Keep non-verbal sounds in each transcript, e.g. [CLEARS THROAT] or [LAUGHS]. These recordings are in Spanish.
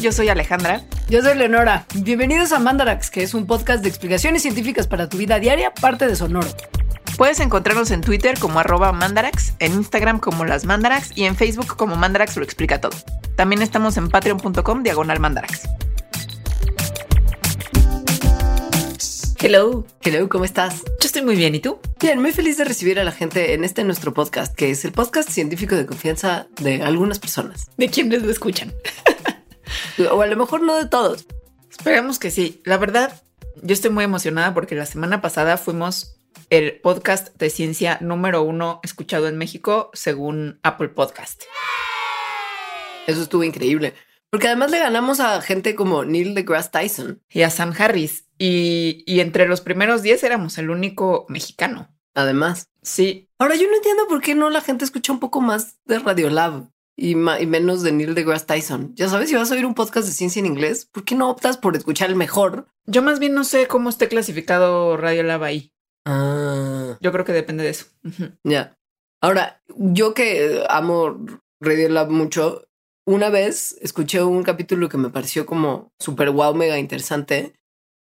Yo soy Alejandra. Yo soy Leonora. Bienvenidos a Mandarax, que es un podcast de explicaciones científicas para tu vida diaria, parte de Sonoro. Puedes encontrarnos en Twitter como arroba mandarax, en Instagram como las mandarax y en Facebook como mandarax lo explica todo. También estamos en patreon.com diagonal mandarax. Hello. Hello, ¿cómo estás? Yo estoy muy bien, ¿y tú? Bien, muy feliz de recibir a la gente en este nuestro podcast, que es el podcast científico de confianza de algunas personas. ¿De quiénes lo escuchan? [LAUGHS] [LAUGHS] o a lo mejor no de todos. Esperemos que sí. La verdad, yo estoy muy emocionada porque la semana pasada fuimos el podcast de ciencia número uno escuchado en México según Apple Podcast. Eso estuvo increíble. Porque además le ganamos a gente como Neil deGrasse Tyson. Y a Sam Harris. Y, y entre los primeros 10 éramos el único mexicano. Además. Sí. Ahora yo no entiendo por qué no la gente escucha un poco más de Radiolab y, y menos de Neil deGrasse Tyson. Ya sabes, si vas a oír un podcast de ciencia en inglés, ¿por qué no optas por escuchar el mejor? Yo más bien no sé cómo esté clasificado Radiolab ahí. Ah, Yo creo que depende de eso. Ya. Ahora, yo que amo Radiolab mucho, una vez escuché un capítulo que me pareció como súper wow, mega interesante,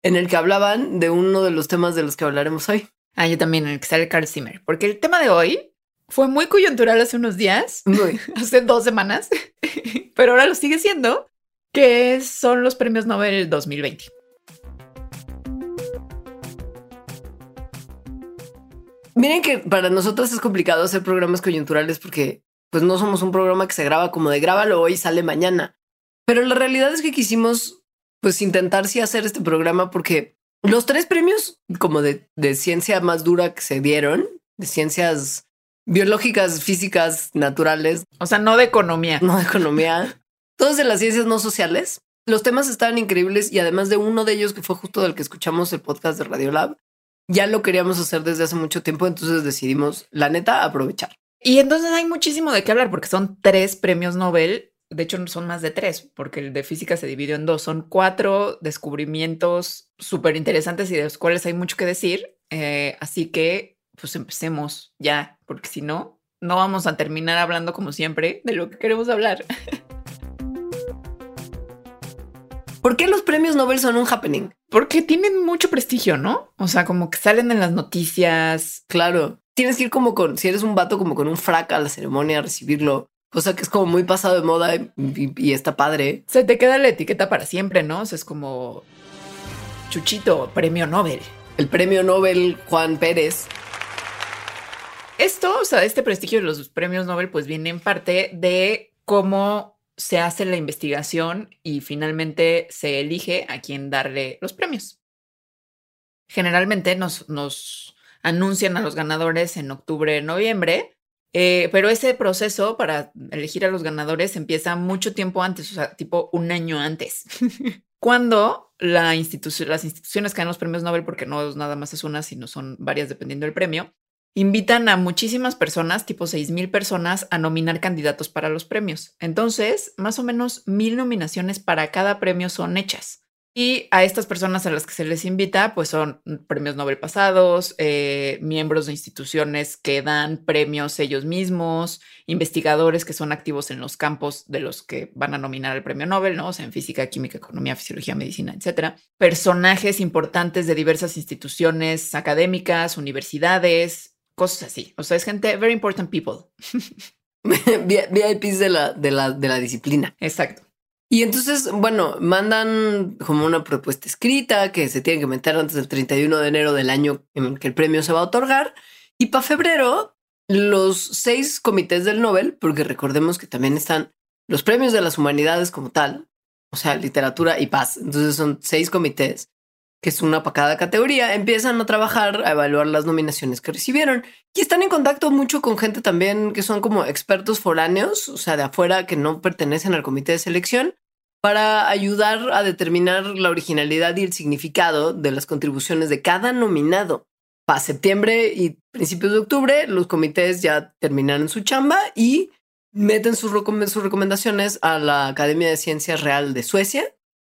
en el que hablaban de uno de los temas de los que hablaremos hoy. Ah, yo también, en el que sale Carl Zimmer. Porque el tema de hoy fue muy coyuntural hace unos días, Muy. [LAUGHS] hace dos semanas, [LAUGHS] pero ahora lo sigue siendo, que son los premios Nobel 2020. Miren que para nosotros es complicado hacer programas coyunturales porque pues no somos un programa que se graba como de grábalo hoy y sale mañana. Pero la realidad es que quisimos pues intentar sí hacer este programa porque los tres premios como de, de ciencia más dura que se dieron, de ciencias biológicas, físicas, naturales, O sea, no de economía. no de economía, todos de las ciencias no sociales. Los temas estaban increíbles y además de uno de ellos que fue justo del que escuchamos el podcast de Radiolab, ya lo queríamos hacer desde hace mucho tiempo, entonces decidimos, la neta, aprovechar. Y entonces hay muchísimo de qué hablar porque son tres premios Nobel. De hecho, son más de tres, porque el de física se dividió en dos. Son cuatro descubrimientos súper interesantes y de los cuales hay mucho que decir. Eh, así que, pues empecemos ya, porque si no, no vamos a terminar hablando como siempre de lo que queremos hablar. [LAUGHS] ¿Por qué los premios Nobel son un happening? Porque tienen mucho prestigio, ¿no? O sea, como que salen en las noticias. Claro, tienes que ir como con, si eres un vato, como con un frac a la ceremonia a recibirlo, cosa que es como muy pasado de moda y, y- y está padre. Se te queda la etiqueta para siempre, ¿no? O sea, es como Chuchito, premio Nobel. El premio Nobel Juan Pérez. Esto, o sea, este prestigio de los premios Nobel, pues viene en parte de cómo se hace la investigación y finalmente se elige a quién darle los premios. Generalmente nos, nos anuncian a los ganadores en octubre, noviembre, eh, pero ese proceso para elegir a los ganadores empieza mucho tiempo antes, o sea, tipo un año antes. [LAUGHS] Cuando la las instituciones que dan los premios Nobel, porque no es nada más es una, sino son varias dependiendo del premio, invitan a muchísimas personas, tipo 6 mil personas, a nominar candidatos para los premios. Entonces, más o menos mil nominaciones para cada premio son hechas. Y a estas personas a las que se les invita, pues son premios Nobel pasados, eh, miembros de instituciones que dan premios ellos mismos, investigadores que son activos en los campos de los que van a nominar el premio Nobel, ¿no? Sea, en física, química, economía, fisiología, medicina, etcétera. Personajes importantes de diversas instituciones académicas, universidades, cosas así. O sea, es gente, very important people. [LAUGHS] Vi- VIPs de la, de la, de la disciplina. Exacto. Y entonces, bueno, mandan como una propuesta escrita que se tiene que meter antes del 31 de enero del año en que el premio se va a otorgar. Y para febrero, los seis comités del Nobel, porque recordemos que también están los premios de las humanidades como tal, o sea, literatura y paz. Entonces son seis comités, que es una para cada categoría, empiezan a trabajar, a evaluar las nominaciones que recibieron. Y están en contacto mucho con gente también que son como expertos foráneos, o sea, de afuera que no pertenecen al comité de selección, para ayudar a determinar la originalidad y el significado de las contribuciones de cada nominado. Para septiembre y principios de octubre, los comités ya terminaron su chamba y meten sus, recom- sus recomendaciones a la Academia de Ciencias Real de Suecia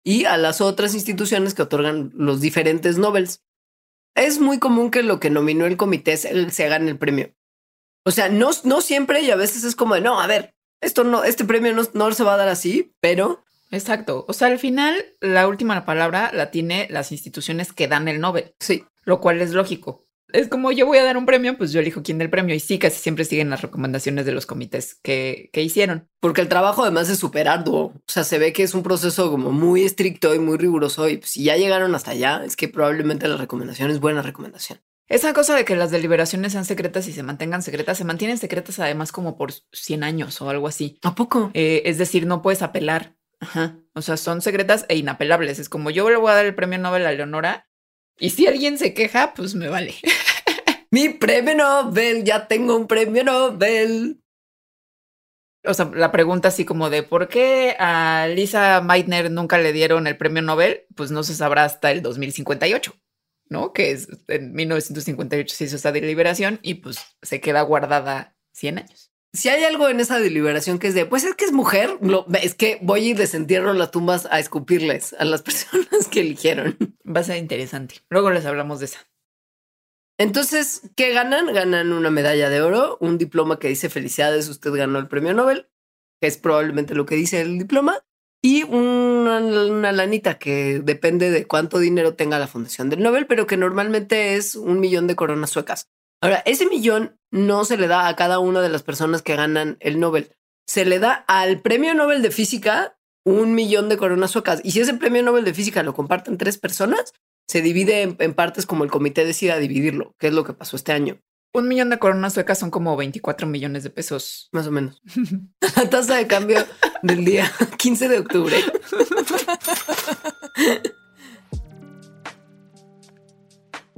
y a las otras instituciones que otorgan los diferentes Nobels. Es muy común que lo que nominó el comité se, gane el premio. O sea, no, no siempre y a veces es como de, no, a ver, esto no, este premio no, no se va a dar así, pero Exacto. O sea, al final, la última palabra la tiene las instituciones que dan el Nobel. Sí. Lo cual es lógico. Es como yo voy a dar un premio, pues yo elijo quién del premio. Y sí, casi siempre siguen las recomendaciones de los comités que, que hicieron. Porque el trabajo además es súper arduo. O sea, se ve que es un proceso como muy estricto y muy riguroso. Y pues, si ya llegaron hasta allá, es que probablemente la recomendación es buena recomendación. Esa cosa de que las deliberaciones sean secretas y se mantengan secretas, se mantienen secretas además como por 100 años o algo así. ¿A poco? Eh, es decir, no puedes apelar. Ajá. O sea, son secretas e inapelables. Es como yo le voy a dar el premio Nobel a Leonora y si alguien se queja, pues me vale. [LAUGHS] Mi premio Nobel, ya tengo un premio Nobel. O sea, la pregunta así como de por qué a Lisa Meitner nunca le dieron el premio Nobel, pues no se sabrá hasta el 2058. ¿no? Que es en 1958 se hizo esa deliberación y pues se queda guardada 100 años. Si hay algo en esa deliberación que es de, pues es que es mujer, lo, es que voy y desentierro las tumbas a escupirles a las [LAUGHS] personas que eligieron. Va a ser interesante. Luego les hablamos de esa. Entonces, ¿qué ganan? Ganan una medalla de oro, un diploma que dice felicidades, usted ganó el premio Nobel, que es probablemente lo que dice el diploma, y una, una, lanita que depende de cuánto dinero tenga la Fundación del Nobel, pero que normalmente es un millón de coronas suecas. Ahora, ese millón no se le da a cada una de las personas que ganan el Nobel. Se le da al Premio Nobel de Física un millón de coronas suecas. Y si ese Premio Nobel de Física lo comparten tres personas, se divide en, en partes como el comité decida dividirlo, que es lo que pasó este año. Un millón de coronas suecas son como 24 millones de pesos. Más o menos. [LAUGHS] La tasa de cambio del día [LAUGHS] 15 de octubre.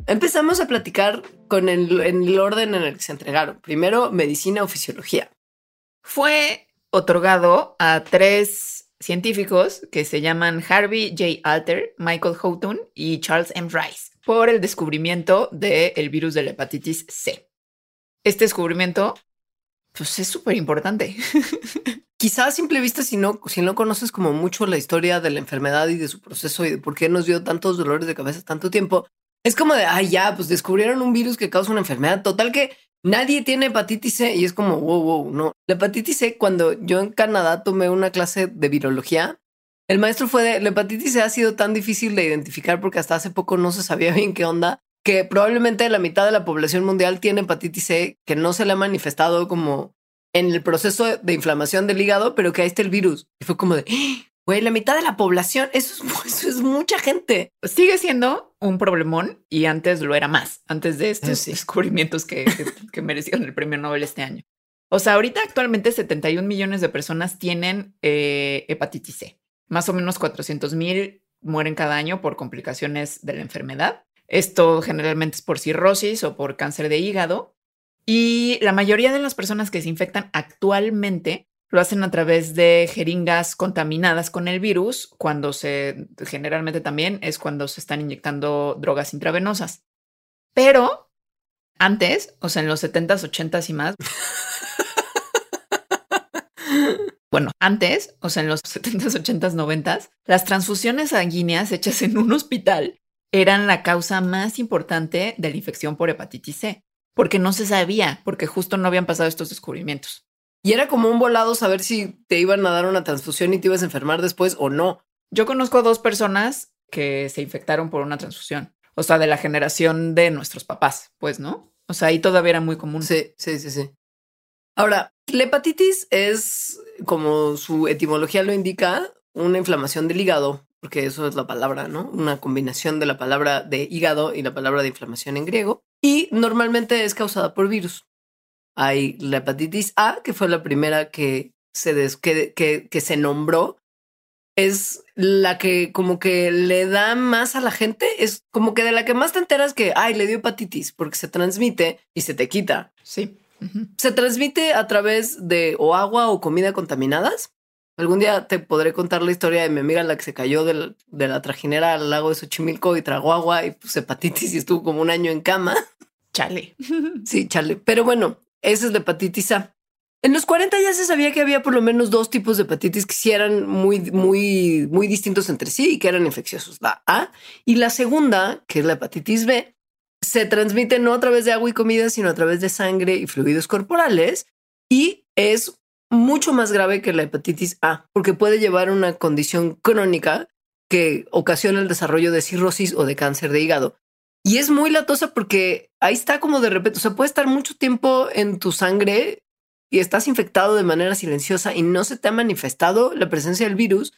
Empezamos a platicar con el, en el orden en el que se entregaron. Primero, medicina o fisiología. Fue otorgado a tres científicos que se llaman Harvey J. Alter, Michael Houghton y Charles M. Rice por el descubrimiento del virus de la hepatitis C. Este descubrimiento, pues es súper importante. [LAUGHS] Quizás a simple vista, si no, si no conoces como mucho la historia de la enfermedad y de su proceso y de por qué nos dio tantos dolores de cabeza tanto tiempo, es como de, ay, ya, pues descubrieron un virus que causa una enfermedad total que nadie tiene hepatitis C y es como, wow, wow, no. La hepatitis C, cuando yo en Canadá tomé una clase de virología, el maestro fue de, la hepatitis C ha sido tan difícil de identificar porque hasta hace poco no se sabía [LAUGHS] bien qué onda, que probablemente la mitad de la población mundial tiene hepatitis C que no se le ha manifestado como en el proceso de inflamación del hígado, pero que ahí está el virus. Y fue como de, güey, la mitad de la población, eso es, [LAUGHS] eso es mucha gente. Sigue siendo un problemón y antes lo era más, antes de estos sí. descubrimientos que, que, [LAUGHS] que, merecieron el premio Nobel este año. O sea, ahorita actualmente 71 millones de personas tienen eh, hepatitis C. Más o menos 400 mil mueren cada año por complicaciones de la enfermedad. Esto generalmente es por cirrosis o por cáncer de hígado. Y la mayoría de las personas que se infectan actualmente lo hacen a través de jeringas contaminadas con el virus, cuando se generalmente también es cuando se están inyectando drogas intravenosas. Pero antes, o sea, en los 70s, 80s y más. [LAUGHS] bueno, antes, o sea, en los 70s, 80s, 90s, las transfusiones sanguíneas hechas en un hospital eran la causa más importante de la infección por hepatitis C porque no se sabía, porque justo no habían pasado estos descubrimientos. Y era como un volado saber si te iban a dar una transfusión y te ibas a enfermar después o no. Yo conozco a dos personas que se infectaron por una transfusión, o sea, de la generación de nuestros papás, pues, ¿no? O sea, ahí todavía era muy común. Sí, sí, sí, sí. Ahora, la hepatitis es, como su etimología lo indica, una inflamación del hígado, porque eso es la palabra, ¿no? Una combinación de la palabra de hígado y la palabra de inflamación en griego. Y normalmente es causada por virus. Hay la hepatitis A, que fue la primera que se, des, que, que, que se nombró. Es la que como que le da más a la gente. Es como que de la que más te enteras que, ay, le dio hepatitis, porque se transmite y se te quita. Sí. Uh -huh. Se transmite a través de o agua o comida contaminadas. Algún día te podré contar la historia de mi amiga la que se cayó de la, de la trajinera al lago de Xochimilco y tragó agua y pues hepatitis y estuvo como un año en cama. Chale. Sí, chale. Pero bueno, esa es la hepatitis A. En los 40 ya se sabía que había por lo menos dos tipos de hepatitis que sí eran muy, muy, muy distintos entre sí y que eran infecciosos. La A y la segunda, que es la hepatitis B, se transmite no a través de agua y comida, sino a través de sangre y fluidos corporales y es mucho más grave que la hepatitis A, porque puede llevar a una condición crónica que ocasiona el desarrollo de cirrosis o de cáncer de hígado. Y es muy latosa porque ahí está como de repente, o sea, puede estar mucho tiempo en tu sangre y estás infectado de manera silenciosa y no se te ha manifestado la presencia del virus.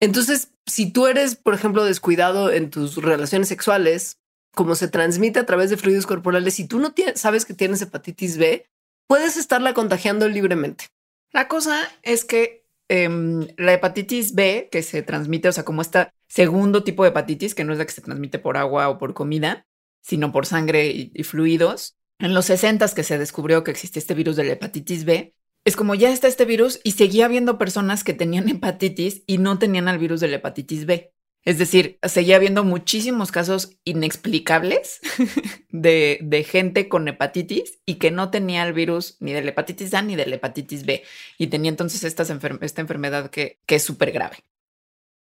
Entonces, si tú eres, por ejemplo, descuidado en tus relaciones sexuales, como se transmite a través de fluidos corporales, si tú no sabes que tienes hepatitis B, puedes estarla contagiando libremente. La cosa es que em, la hepatitis B, que se transmite, o sea, como este segundo tipo de hepatitis, que no es la que se transmite por agua o por comida, sino por sangre y, fluidos, en los 60 que se descubrió que existía este virus de la hepatitis B, es como ya está este virus y seguía habiendo personas que tenían hepatitis y no tenían el virus de la hepatitis B. Es decir, seguía habiendo muchísimos casos inexplicables [LAUGHS] de, gente con hepatitis y que no tenía el virus ni de la hepatitis A ni de la hepatitis B. Y tenía entonces esta, enfermedad que, que es súper grave.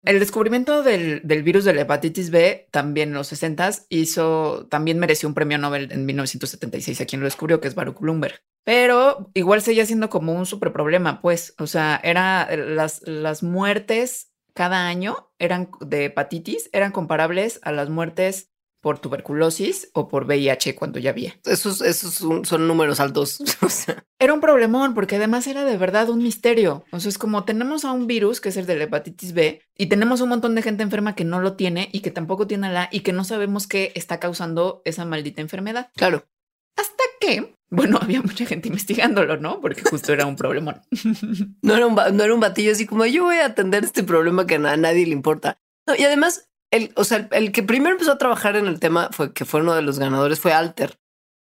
El descubrimiento del, virus de la hepatitis B también en los 60 hizo, también mereció un premio Nobel en 1976 a quien lo descubrió, que es Baruch Bloomberg. Pero igual seguía siendo como un super problema, pues, o sea, era las, las muertes cada año eran de hepatitis eran comparables a las muertes por tuberculosis o por VIH cuando ya había. Esos, esos son, números altos. [LAUGHS] Era un problemón porque además era de verdad un misterio. O sea, es como tenemos a un virus que es el de la hepatitis B y tenemos un montón de gente enferma que no lo tiene y que tampoco tiene la y que no sabemos qué está causando esa maldita enfermedad. Claro. Hasta que, bueno, [LAUGHS] había mucha gente investigándolo, ¿no? Porque justo era un problemón. [LAUGHS] no, era un, no era un batillo así como yo voy a atender este problema que a nadie le importa. y además, el, o sea, el, que primero empezó a trabajar en el tema fue que fue uno de los ganadores, fue Alter.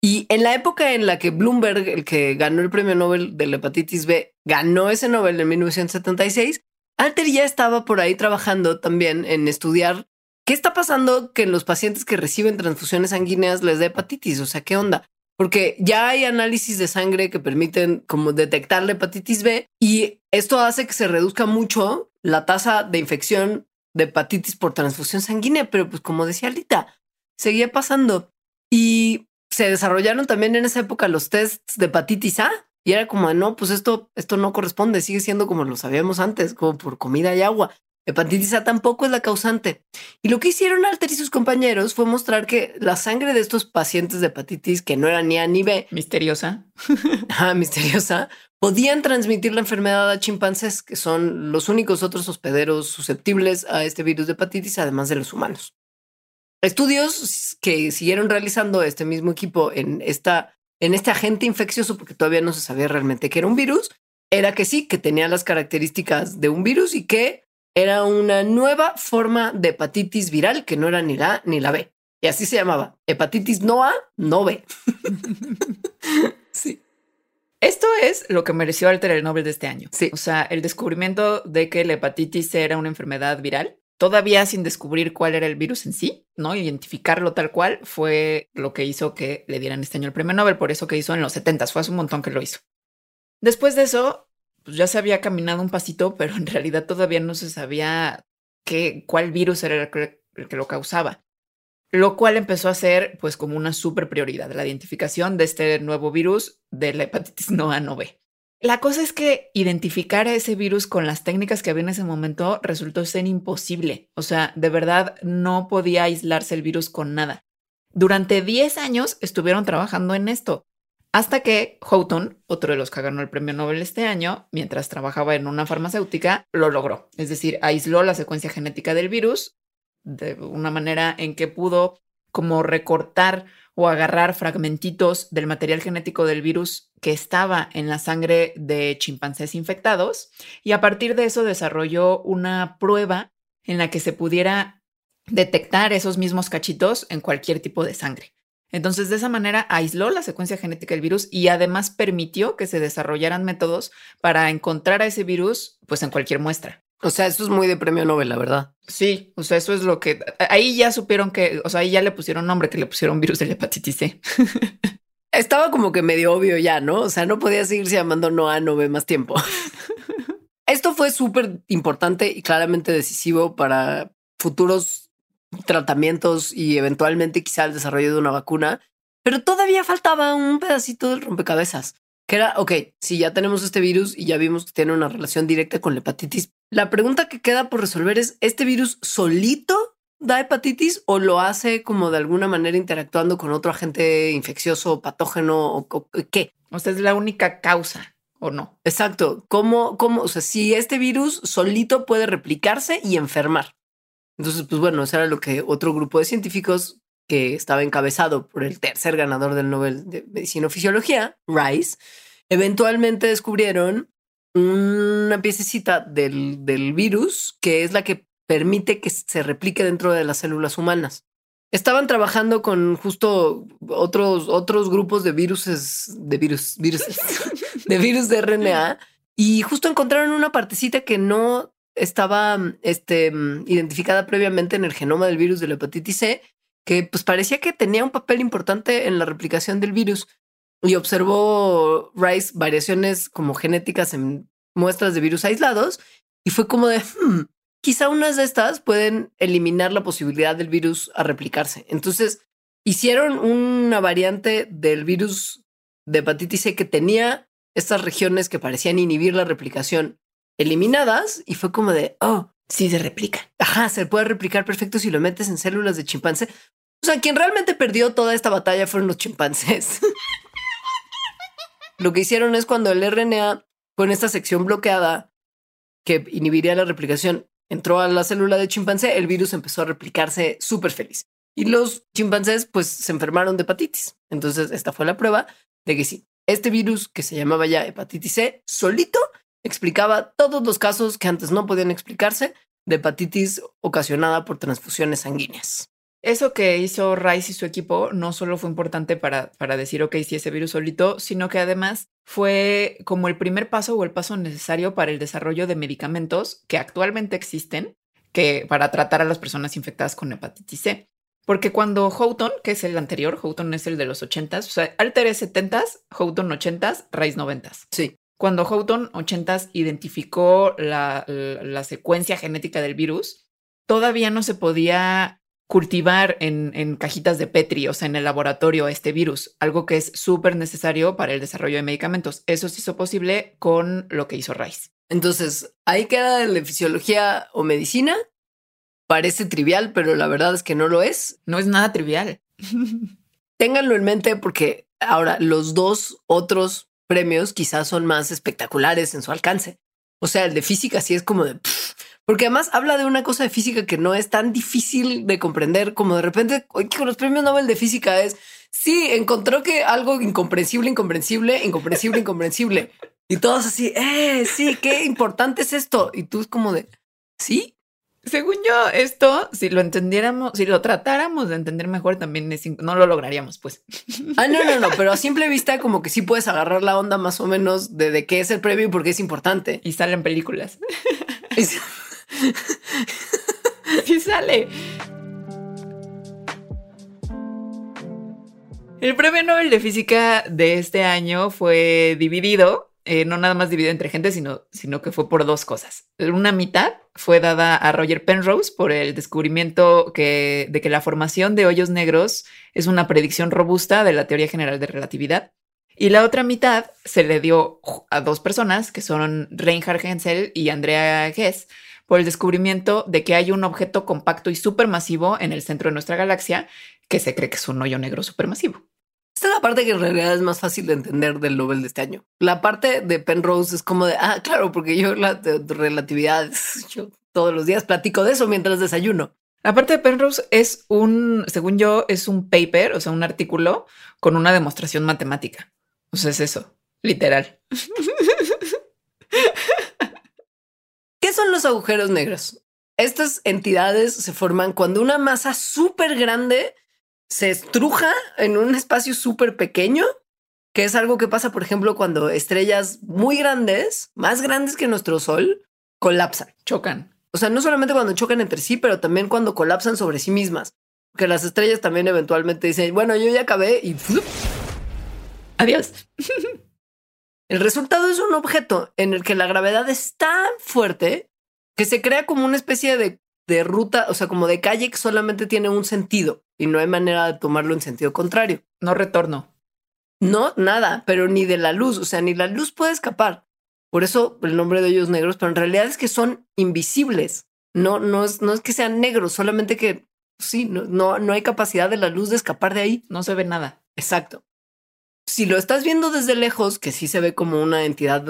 Y en la época en la que Bloomberg, el que ganó el premio Nobel de la hepatitis B, ganó ese Nobel en 1976, Alter ya estaba por ahí trabajando también en estudiar qué está pasando que en los pacientes que reciben transfusiones sanguíneas les da hepatitis. O sea, qué onda porque ya hay análisis de sangre que permiten como detectar la hepatitis B y esto hace que se reduzca mucho la tasa de infección de hepatitis por transfusión sanguínea, pero pues como decía Alita, seguía pasando y se desarrollaron también en esa época los tests de hepatitis A y era como, no, pues esto, esto no corresponde, sigue siendo como lo sabíamos antes, como por comida y agua. Hepatitis A tampoco es la causante. Y lo que hicieron Alter y sus compañeros fue mostrar que la sangre de estos pacientes de hepatitis, que no era ni A ni B, misteriosa, [LAUGHS] [LAUGHS] ah, misteriosa, podían transmitir la enfermedad a chimpancés, que son los únicos otros hospederos susceptibles a este virus de hepatitis, además de los humanos. Estudios que siguieron realizando este mismo equipo en, esta, en este agente infeccioso, porque todavía no se sabía realmente que era un virus, era que sí, que tenía las características de un virus y que era una nueva forma de hepatitis viral que no era ni la A ni la B. Y así se llamaba. Hepatitis no A, no B. [LAUGHS] sí. Esto es lo que mereció Alter el Nobel de este año. Sí. O sea, el descubrimiento de que la hepatitis era una enfermedad viral, todavía sin descubrir cuál era el virus en sí, ¿no? Identificarlo tal cual fue lo que hizo que le dieran este año el premio Nobel, por eso que hizo en los 70, fue hace un montón que lo hizo. Después de eso, pues ya se había caminado un pasito, pero en realidad todavía no se sabía qué, cuál virus era el que, lo causaba. Lo cual empezó a ser pues como una super prioridad, la identificación de este nuevo virus de la hepatitis no A no B. La cosa es que identificar a ese virus con las técnicas que había en ese momento resultó ser imposible. O sea, de verdad no podía aislarse el virus con nada. Durante 10 años estuvieron trabajando en esto. Hasta que Houghton, otro de los que ganó el premio Nobel este año, mientras trabajaba en una farmacéutica, lo logró. Es decir, aisló la secuencia genética del virus de una manera en que pudo como recortar o agarrar fragmentitos del material genético del virus que estaba en la sangre de chimpancés infectados y a partir de eso desarrolló una prueba en la que se pudiera detectar esos mismos cachitos en cualquier tipo de sangre. Entonces, de esa manera aisló la secuencia genética del virus y además permitió que se desarrollaran métodos para encontrar a ese virus pues en cualquier muestra. O sea, eso es muy de premio Nobel, la verdad. Sí, o sea, eso es lo que ahí ya supieron que, o sea, ahí ya le pusieron nombre, que le pusieron virus de la hepatitis C. [LAUGHS] Estaba como que medio obvio ya, ¿no? O sea, no podía seguirse llamando no A, no B más tiempo. [LAUGHS] Esto fue súper importante y claramente decisivo para futuros tratamientos y eventualmente quizá el desarrollo de una vacuna, pero todavía faltaba un pedacito del rompecabezas. que era, ok, si ya tenemos este virus y ya vimos que tiene una relación directa con la hepatitis, la pregunta que queda por resolver es, ¿este virus solito da hepatitis o lo hace como de alguna manera interactuando con otro agente infeccioso, patógeno o, qué? O sea, es la única causa o no. Exacto. ¿Cómo, cómo, o sea, si este virus solito puede replicarse y enfermar? Entonces, pues bueno, eso era lo que otro grupo de científicos que estaba encabezado por el tercer ganador del Nobel de Medicina o Fisiología, Rice, eventualmente descubrieron una piececita del, del virus que es la que permite que se replique dentro de las células humanas. Estaban trabajando con justo otros, otros grupos de viruses, de virus, virus, [LAUGHS] de virus de RNA y justo encontraron una partecita que no estaba este, identificada previamente en el genoma del virus de la hepatitis C, que pues parecía que tenía un papel importante en la replicación del virus y observó Rice variaciones como genéticas en muestras de virus aislados y fue como de, hmm, quizá unas de estas pueden eliminar la posibilidad del virus a replicarse. Entonces, hicieron una variante del virus de hepatitis C que tenía estas regiones que parecían inhibir la replicación eliminadas y fue como de, oh, sí se replica. Ajá, se puede replicar perfecto si lo metes en células de chimpancé. O sea, quien realmente perdió toda esta batalla fueron los chimpancés. [LAUGHS] lo que hicieron es cuando el RNA con esta sección bloqueada que inhibiría la replicación entró a la célula de chimpancé, el virus empezó a replicarse súper feliz. Y los chimpancés pues se enfermaron de hepatitis. Entonces esta fue la prueba de que sí, este virus que se llamaba ya hepatitis C solito explicaba todos los casos que antes no podían explicarse de hepatitis ocasionada por transfusiones sanguíneas. Eso que hizo Rice y su equipo no solo fue importante para, para decir, ok, si ese virus solito, sino que además fue como el primer paso o el paso necesario para el desarrollo de medicamentos que actualmente existen que para tratar a las personas infectadas con hepatitis C. Porque cuando Houghton, que es el anterior, Houghton es el de los 80s, o sea, Alter es 70s, Houghton 80s, Rice 90s. Sí. Cuando Houghton 80s identificó la, la, secuencia genética del virus, todavía no se podía cultivar en, en, cajitas de Petri, o sea, en el laboratorio, este virus, algo que es súper necesario para el desarrollo de medicamentos. Eso se hizo posible con lo que hizo Rice. Entonces, ahí queda la fisiología o medicina. Parece trivial, pero la verdad es que no lo es. No es nada trivial. [LAUGHS] Ténganlo en mente porque ahora los dos otros premios quizás son más espectaculares en su alcance. O sea, el de física sí es como de... porque además habla de una cosa de física que no es tan difícil de comprender como de repente con los premios Nobel de física es, sí, encontró que algo incomprensible, incomprensible, incomprensible, incomprensible. Y todos así, eh, sí, qué importante es esto. Y tú es como de, sí, según yo, esto, si lo entendiéramos, si lo tratáramos de entender mejor, también no lo lograríamos, pues. Ah, no, no, no, pero a simple vista, como que sí puedes agarrar la onda más o menos de, de qué es el premio y por qué es importante. Y salen películas. [LAUGHS] [LAUGHS] sí sale. El premio Nobel de Física de este año fue dividido eh, no nada más dividido entre gente, sino, sino que fue por dos cosas. Una mitad fue dada a Roger Penrose por el descubrimiento que, de que la formación de hoyos negros es una predicción robusta de la teoría general de relatividad. Y la otra mitad se le dio a dos personas, que son Reinhard Hensel y Andrea Hess, por el descubrimiento de que hay un objeto compacto y supermasivo en el centro de nuestra galaxia que se cree que es un hoyo negro supermasivo. Esta es la parte que en realidad es más fácil de entender del Nobel de este año. La parte de Penrose es como de, ah, claro, porque yo la relatividad, [LAUGHS] yo todos los días platico de eso mientras desayuno. La parte de Penrose es un, según yo, es un paper, o sea, un artículo con una demostración matemática. O sea, es eso, literal. [LAUGHS] ¿Qué son los agujeros negros? Estas entidades se forman cuando una masa súper grande se estruja en un espacio súper pequeño, que es algo que pasa, por ejemplo, cuando estrellas muy grandes, más grandes que nuestro Sol, colapsan. Chocan. O sea, no solamente cuando chocan entre sí, pero también cuando colapsan sobre sí mismas. Que las estrellas también eventualmente dicen, bueno, yo ya acabé y... Adiós. [LAUGHS] El resultado es un objeto en el que la gravedad es tan fuerte que se crea como una especie de de ruta, o sea, como de calle que solamente tiene un sentido y no hay manera de tomarlo en sentido contrario. No retorno. No, nada, pero ni de la luz, o sea, ni la luz puede escapar. Por eso el nombre de hoyos negros, pero en realidad es que son invisibles. No, no es, no es que sean negros, solamente que sí, no, no, no hay capacidad de la luz de escapar de ahí. No se ve nada. Exacto. Si lo estás viendo desde lejos, que sí se ve como una entidad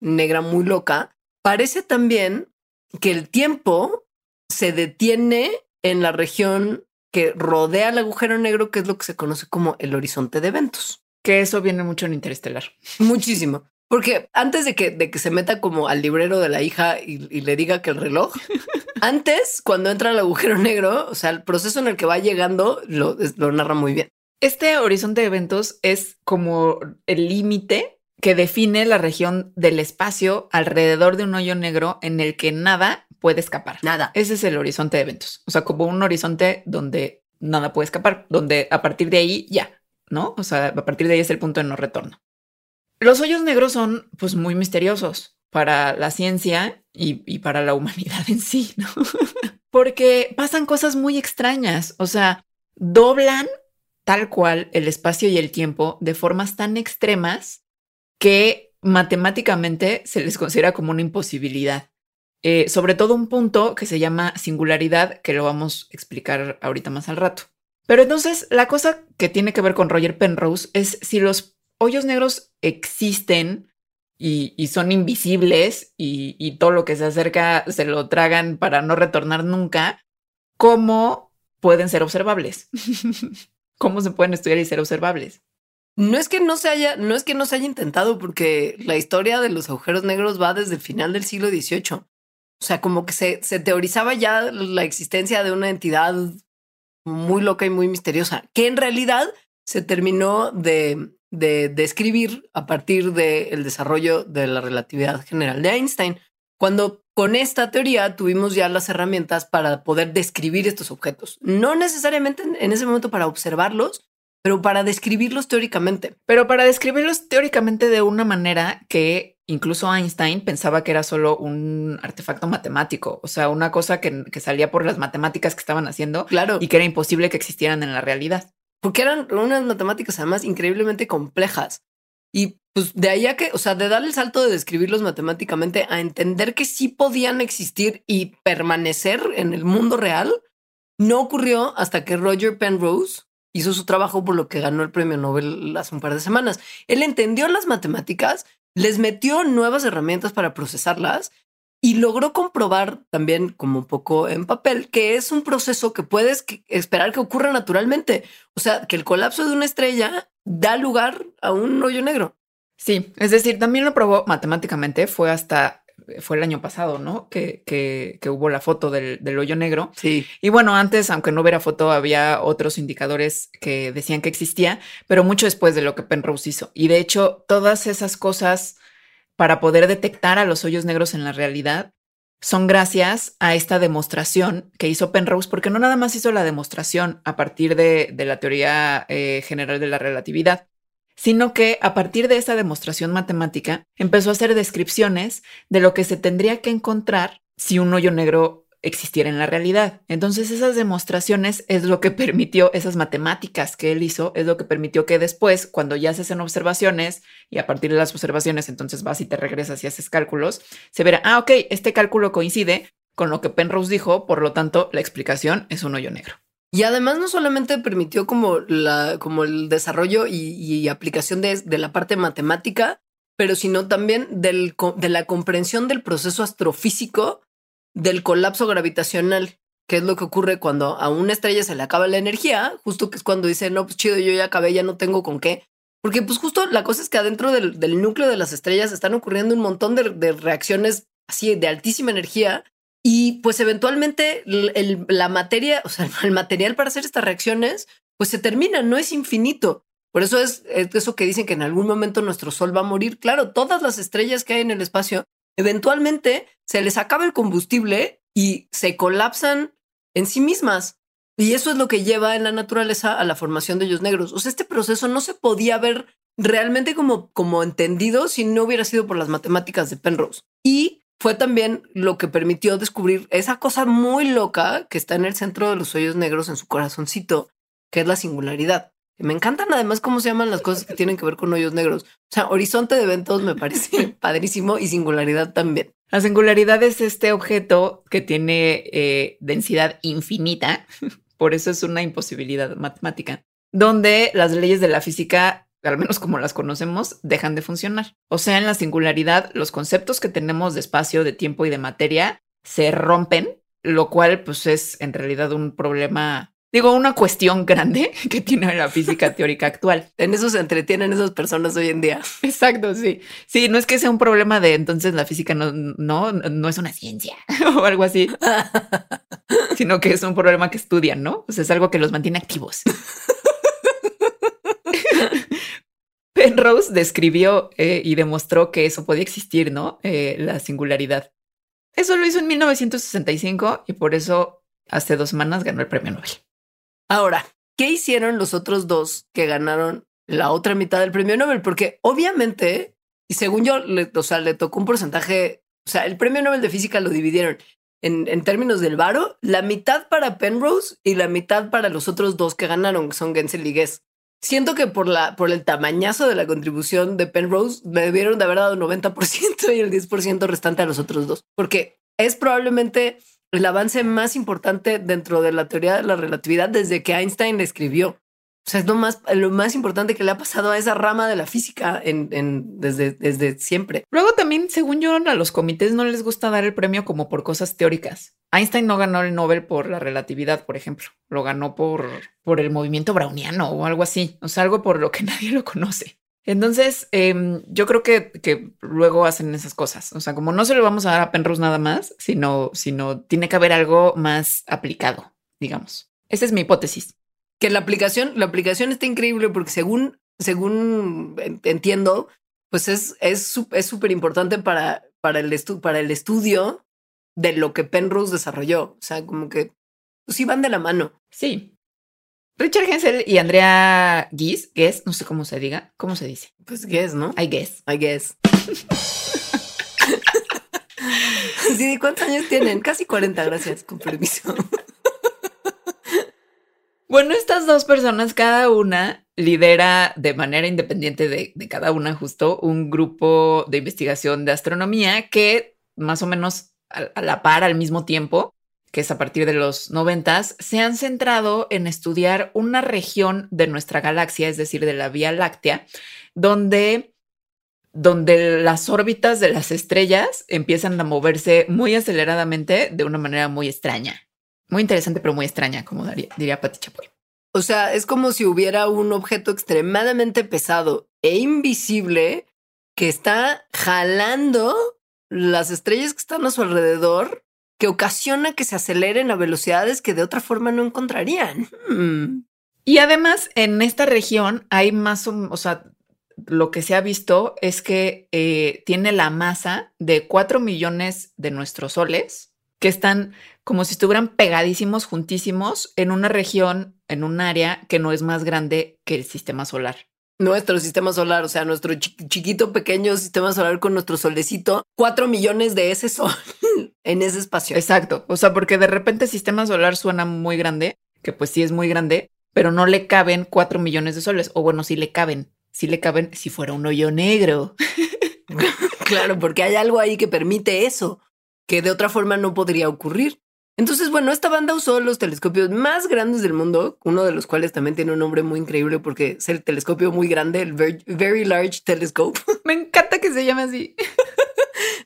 negra muy loca, parece también que el tiempo se detiene en la región que rodea el agujero negro, que es lo que se conoce como el horizonte de eventos. Que eso viene mucho en Interestelar. Muchísimo. Porque antes de que, de que se meta como al librero de la hija y, le diga que el reloj, [LAUGHS] antes, cuando entra al agujero negro, o sea, el proceso en el que va llegando lo, lo narra muy bien. Este horizonte de eventos es como el límite que define la región del espacio alrededor de un hoyo negro en el que nada puede escapar. Nada. Ese es el horizonte de eventos. O sea, como un horizonte donde nada puede escapar, donde a partir de ahí ya, ¿no? O sea, a partir de ahí es el punto de no retorno. Los hoyos negros son pues muy misteriosos para la ciencia y, y para la humanidad en sí, ¿no? [LAUGHS] Porque pasan cosas muy extrañas, o sea, doblan tal cual el espacio y el tiempo de formas tan extremas que matemáticamente se les considera como una imposibilidad. Eh, sobre todo un punto que se llama singularidad, que lo vamos a explicar ahorita más al rato. Pero entonces la cosa que tiene que ver con Roger Penrose es si los hoyos negros existen y, son invisibles y, y, todo lo que se acerca se lo tragan para no retornar nunca, ¿cómo pueden ser observables? [LAUGHS] cómo se pueden estudiar y ser observables. No es que no se haya, no es que no se haya intentado, porque la historia de los agujeros negros va desde el final del siglo XVIII. O sea, como que se, teorizaba ya la existencia de una entidad muy loca y muy misteriosa, que en realidad se terminó de, de describir a partir del desarrollo de la relatividad general de Einstein, cuando con esta teoría tuvimos ya las herramientas para poder describir estos objetos. No necesariamente en ese momento para observarlos, pero para describirlos teóricamente. Pero para describirlos teóricamente de una manera que incluso Einstein pensaba que era solo un artefacto matemático, o sea, una cosa que, que salía por las matemáticas que estaban haciendo claro. y que era imposible que existieran en la realidad. Porque eran unas matemáticas además increíblemente complejas. Y pues de ahí a que, o sea, de dar el salto de describirlos matemáticamente a entender que sí podían existir y permanecer en el mundo real, no ocurrió hasta que Roger Penrose hizo su trabajo por lo que ganó el premio Nobel hace un par de semanas. Él entendió las matemáticas, les metió nuevas herramientas para procesarlas y logró comprobar también como un poco en papel que es un proceso que puedes esperar que ocurra naturalmente. O sea, que el colapso de una estrella da lugar a un hoyo negro. Sí, es decir, también lo probó matemáticamente, fue hasta, fue el año pasado, ¿no? Que, que, que hubo la foto del, del, hoyo negro. Sí. Y bueno, antes, aunque no hubiera foto, había otros indicadores que decían que existía, pero mucho después de lo que Penrose hizo. Y de hecho, todas esas cosas para poder detectar a los hoyos negros en la realidad son gracias a esta demostración que hizo Penrose, porque no nada más hizo la demostración a partir de, de la teoría eh, general de la relatividad, sino que a partir de esa demostración matemática empezó a hacer descripciones de lo que se tendría que encontrar si un hoyo negro existiera en la realidad. Entonces esas demostraciones es lo que permitió, esas matemáticas que él hizo, es lo que permitió que después, cuando ya se hacen observaciones y a partir de las observaciones entonces vas y te regresas y haces cálculos, se verá, ah, ok, este cálculo coincide con lo que Penrose dijo, por lo tanto la explicación es un hoyo negro. Y además no solamente permitió como, la, como el desarrollo y, aplicación de, de, la parte matemática, pero sino también del, de la comprensión del proceso astrofísico del colapso gravitacional, que es lo que ocurre cuando a una estrella se le acaba la energía, justo que es cuando dice, no, pues chido, yo ya acabé, ya no tengo con qué. Porque pues justo la cosa es que adentro del, del núcleo de las estrellas están ocurriendo un montón de, de, reacciones así de altísima energía y pues eventualmente la materia, o sea, el material para hacer estas reacciones, pues se termina, no es infinito. Por eso es, es eso que dicen que en algún momento nuestro Sol va a morir. Claro, todas las estrellas que hay en el espacio eventualmente se les acaba el combustible y se colapsan en sí mismas. Y eso es lo que lleva en la naturaleza a la formación de hoyos negros. O sea, este proceso no se podía ver realmente como, como entendido si no hubiera sido por las matemáticas de Penrose. Y fue también lo que permitió descubrir esa cosa muy loca que está en el centro de los hoyos negros en su corazoncito, que es la singularidad. Me encantan además cómo se llaman las cosas que tienen que ver con hoyos negros. O sea, horizonte de eventos me parece [LAUGHS] padrísimo y singularidad también. La singularidad es este objeto que tiene eh, densidad infinita, [LAUGHS] por eso es una imposibilidad matemática, donde las leyes de la física, al menos como las conocemos, dejan de funcionar. O sea, en la singularidad, los conceptos que tenemos de espacio, de tiempo y de materia se rompen, lo cual pues es en realidad un problema Digo, una cuestión grande [LAUGHS] que tiene la física [LAUGHS] teórica actual. En eso se entretienen esas personas hoy en día. [LAUGHS] Exacto, sí. Sí, no es que sea un problema de entonces la física no, no, no es una ciencia o algo así, sino que es un problema que estudian, ¿no? O sea, es algo que los mantiene activos. Penrose describió eh, y demostró que eso podía existir, ¿no? Eh, la singularidad. Eso lo hizo en 1965 y por eso hace dos semanas ganó el premio Nobel. Ahora, ¿qué hicieron los otros dos que ganaron la otra mitad del premio Nobel? Porque obviamente, y según yo, le, o sea, le tocó un porcentaje, o sea, el premio Nobel de física lo dividieron en, en términos del varo, la mitad para Penrose y la mitad para los otros dos que ganaron, que son Gensel y Guess. Siento que por, la, por el tamañazo de la contribución de Penrose, le debieron de haber dado 90% y el 10% restante a los otros dos, porque es probablemente el avance más importante dentro de la teoría de la relatividad desde que Einstein escribió. O sea, es lo más, lo más importante que le ha pasado a esa rama de la física en, desde, desde siempre. Luego también, según yo, a los comités no les gusta dar el premio como por cosas teóricas. Einstein no ganó el Nobel por la relatividad, por ejemplo. Lo ganó por, por el movimiento browniano o algo así. O sea, algo por lo que [LAUGHS] nadie lo conoce. Entonces, em, yo creo que, que, luego hacen esas cosas. O sea, como no se lo vamos a dar a Penrose nada más, sino, sino tiene que haber algo más aplicado, digamos. Esa es mi hipótesis. Que la aplicación, la aplicación está increíble porque según, según entiendo, pues es es súper importante para, para, el para el estudio de lo que Penrose desarrolló. O sea, como que pues sí van de la mano. Sí, Richard Hensel y Andrea Guess, Guess, no sé cómo se diga, ¿cómo se dice? Pues Guess, ¿no? I guess. I guess. [LAUGHS] sí, ¿cuántos años tienen? Casi 40, gracias, con permiso. Bueno, estas dos personas, cada una lidera de manera independiente de, cada una justo un grupo de investigación de astronomía que más o menos a, a la par al mismo tiempo que es a partir de los noventas, se han centrado en estudiar una región de nuestra galaxia, es decir, de la Vía Láctea, donde, donde las órbitas de las estrellas empiezan a moverse muy aceleradamente de una manera muy extraña. Muy interesante, pero muy extraña, como diría, diría Pati Chapoy. O sea, es como si hubiera un objeto extremadamente pesado e invisible que está jalando las estrellas que están a su alrededor que ocasiona que se aceleren a velocidades que de otra forma no encontrarían. Hmm. Y además, en esta región hay más, o, sea, lo que se ha visto es que eh, tiene la masa de 4 millones de nuestros soles, que están como si estuvieran pegadísimos, juntísimos, en una región, en un área que no es más grande que el sistema solar nuestro sistema solar, o sea, nuestro chiquito, pequeño sistema solar con nuestro solecito, cuatro millones de ese sol [LAUGHS] en ese espacio. Exacto. O sea, porque de repente el sistema solar suena muy grande, que pues sí es muy grande, pero no le caben cuatro millones de soles. O bueno, sí le caben. Sí le caben si fuera un hoyo negro. [LAUGHS] [LAUGHS] claro, porque hay algo ahí que permite eso, que de otra forma no podría ocurrir. Entonces, bueno, esta banda usó los telescopios más grandes del mundo, uno de los cuales también tiene un nombre muy increíble porque es el telescopio muy grande, el Very Large Telescope. [LAUGHS] Me encanta que se llame así.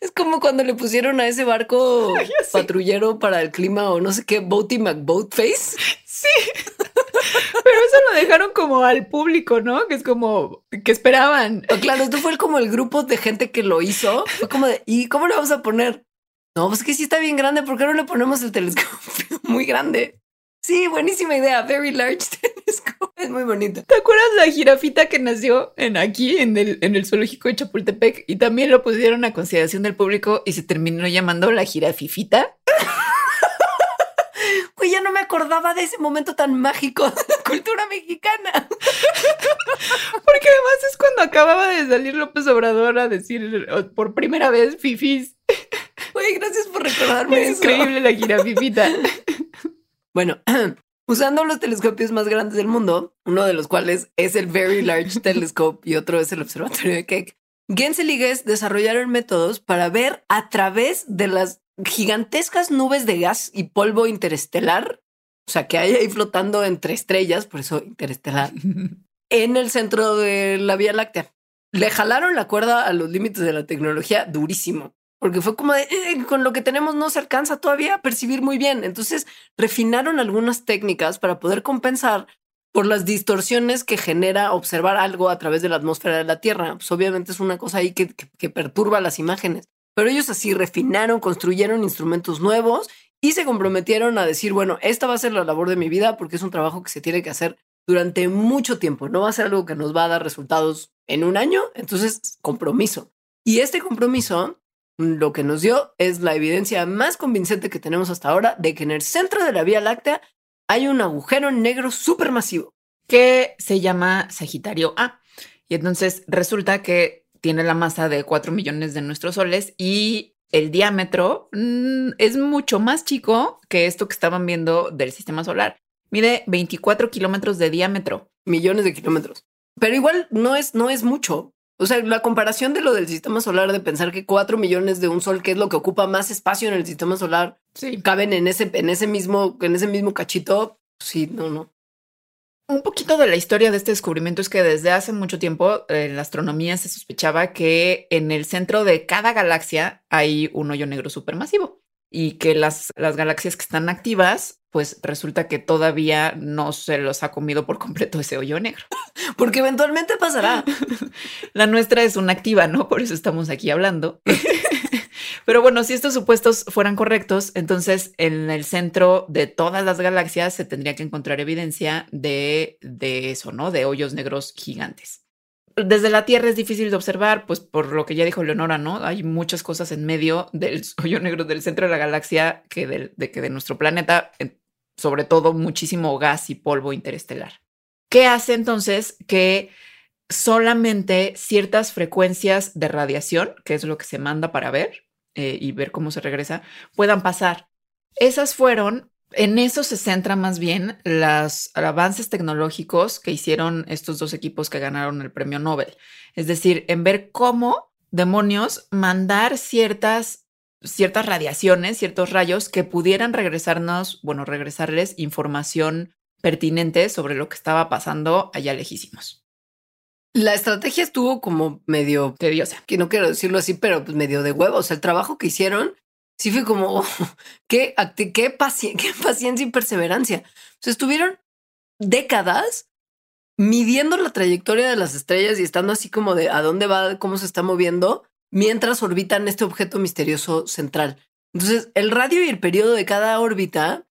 Es como cuando le pusieron a ese barco [LAUGHS] patrullero para el clima o no sé qué, Boaty McBoatface. Sí. [LAUGHS] Pero eso lo dejaron como al público, ¿no? Que es como que esperaban. claro, esto fue como el grupo de gente que lo hizo. Fue como de, ¿y cómo le vamos a poner? No, pues que sí está bien grande. ¿Por qué no le ponemos el telescopio [LAUGHS] muy grande? Sí, buenísima idea. Very large [LAUGHS] telescope. Es muy bonito. ¿Te acuerdas la jirafita que nació en aquí, en el, en el zoológico de Chapultepec? Y también lo pusieron a consideración del público y se terminó llamando la jirafifita. [LAUGHS] Pues ya no me acordaba de ese momento tan mágico de la cultura mexicana. Porque además es cuando acababa de salir López Obrador a decir por primera vez fifis. Güey, gracias por recordarme es Increíble la jirafifita. [LAUGHS] Bueno, [CLEARS THROAT] Usando los telescopios más grandes del mundo, uno de los cuales es el Very Large [LAUGHS] Telescope y otro es el Observatorio de Keck, Gensel y Guess desarrollaron métodos para ver a través de las gigantescas nubes de gas y polvo interestelar, o sea, que hay ahí flotando entre estrellas, por eso interestelar, [LAUGHS] en el centro de la Vía Láctea. Le jalaron la cuerda a los límites de la tecnología durísimo, porque fue como eh, con lo que tenemos no se alcanza todavía a percibir muy bien. Entonces refinaron algunas técnicas para poder compensar por las distorsiones que genera observar algo a través de la atmósfera de la Tierra. Pues obviamente es una cosa ahí que, que perturba las imágenes. Pero ellos así refinaron, construyeron instrumentos nuevos y se comprometieron a decir, bueno, esta va a ser la labor de mi vida porque es un trabajo que se tiene que hacer durante mucho tiempo. No va a ser algo que nos va a dar resultados en un año. Entonces, compromiso. Y este compromiso lo que nos dio es la evidencia más convincente que tenemos hasta ahora de que en el centro de la Vía Láctea hay un agujero negro supermasivo. Que se llama Sagitario A. Y entonces resulta que tiene la masa de 4 millones de nuestros soles y el diámetro mm, es mucho más chico que esto que estaban viendo del sistema solar. Mide 24 kilómetros de diámetro. Millones de kilómetros. Pero igual no es, no es mucho. O sea, la comparación de lo del sistema solar, de pensar que 4 millones de un sol, que es lo que ocupa más espacio en el sistema solar, Sí. caben en ese, en ese mismo, en ese mismo cachito. Sí, no, no. Un poquito de la historia de este descubrimiento es que desde hace mucho tiempo eh, en la astronomía se sospechaba que en el centro de cada galaxia hay un hoyo negro supermasivo y que las, las galaxias que están activas, pues resulta que todavía no se los ha comido por completo ese hoyo negro. [LAUGHS] Porque eventualmente pasará. [LAUGHS] La nuestra es una activa, ¿no? Por eso estamos aquí hablando. [LAUGHS] Pero bueno, si estos supuestos fueran correctos, entonces en el centro de todas las galaxias se tendría que encontrar evidencia de, de eso, ¿no? De hoyos negros gigantes. Desde la Tierra es difícil de observar, pues por lo que ya dijo Leonora, ¿no? Hay muchas cosas en medio del [LAUGHS] hoyo negro del centro de la galaxia que del- de, que de nuestro planeta, sobre todo muchísimo gas y polvo interestelar. ¿Qué hace entonces que solamente ciertas frecuencias de radiación, que es lo que se manda para ver eh, y ver cómo se regresa, puedan pasar? Esas fueron, en eso se centra más bien los avances tecnológicos que hicieron estos dos equipos que ganaron el premio Nobel. Es decir, en ver cómo demonios mandar ciertas, ciertas radiaciones, ciertos rayos que pudieran regresarnos, bueno, regresarles información pertinente sobre lo que estaba pasando allá lejísimos. La estrategia estuvo como medio, Tediosa. que no quiero decirlo así, pero pues medio de huevos. O sea, el trabajo que hicieron sí fue como oh, [LAUGHS] qué, qué, paci- qué paciencia y perseverancia. O estuvieron décadas midiendo la trayectoria de las estrellas y estando así como de a dónde va, cómo se está moviendo, mientras orbitan este objeto misterioso central. Entonces, el radio y el periodo de cada órbita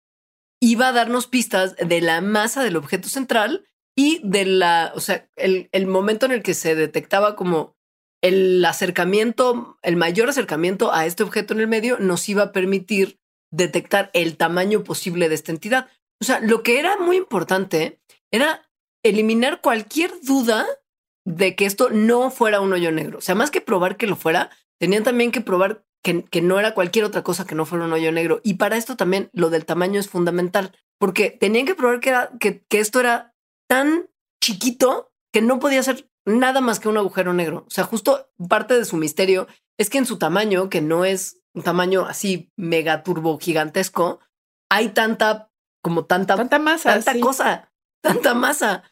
iba a darnos pistas de la masa del objeto central y de la, o sea, el, el momento en el que se detectaba como el acercamiento, el mayor acercamiento a este objeto en el medio nos iba a permitir detectar el tamaño posible de esta entidad. O sea, lo que era muy importante era eliminar cualquier duda de que esto no fuera un hoyo negro. O sea, más que probar que lo fuera, tenían también que probar que, que no era cualquier otra cosa que no fuera un hoyo negro. Y para esto también lo del tamaño es fundamental, porque tenían que probar que, que esto era tan chiquito que no podía ser nada más que un agujero negro. O sea, justo parte de su misterio es que en su tamaño, que no es un tamaño así mega turbo gigantesco, hay tanta, como tanta, Tanta masa. tanta sí. cosa, tanta masa.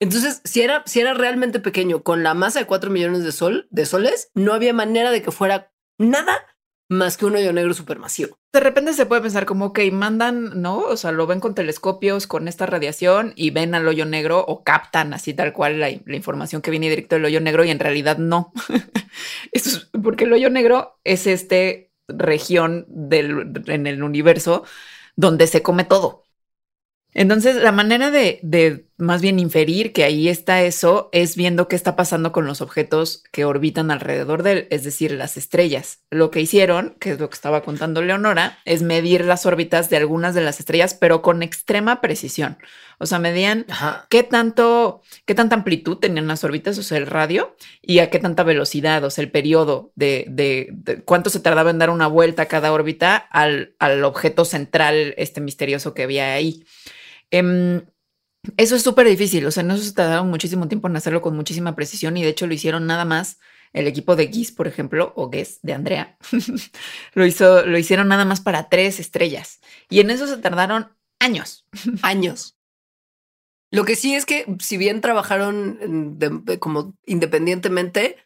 Entonces, si era, si era realmente pequeño, con la masa de 4 millones de sol, de soles, no había manera de que fuera nada más que un hoyo negro supermasivo. De repente se puede pensar como, ok, mandan, ¿no? O sea, lo ven con telescopios, con esta radiación y ven al hoyo negro o captan así tal cual la, información que viene directo del hoyo negro y en realidad no. [LAUGHS] Eso es porque el hoyo negro es este región del, en el universo donde se come todo. Entonces, la manera de, de más bien inferir que ahí está eso es viendo qué está pasando con los objetos que orbitan alrededor de él, es decir, las estrellas. Lo que hicieron, que es lo que estaba contando Leonora, es medir las órbitas de algunas de las estrellas, pero con extrema precisión. O sea, medían Ajá. qué tanto, qué tanta amplitud tenían las órbitas, o sea, el radio, y a qué tanta velocidad, o sea, el periodo de, de- de cuánto se tardaba en dar una vuelta a cada órbita al, al objeto central, este misterioso que había ahí. Em, eso es súper difícil, o sea, no se tardaron muchísimo tiempo en hacerlo con muchísima precisión y de hecho lo hicieron nada más el equipo de Giz, por ejemplo, o Guess de Andrea, [LAUGHS] lo, hizo, lo hicieron nada más para tres estrellas y en eso se tardaron años. [LAUGHS] Años. Lo que sí es que, si bien trabajaron como independientemente,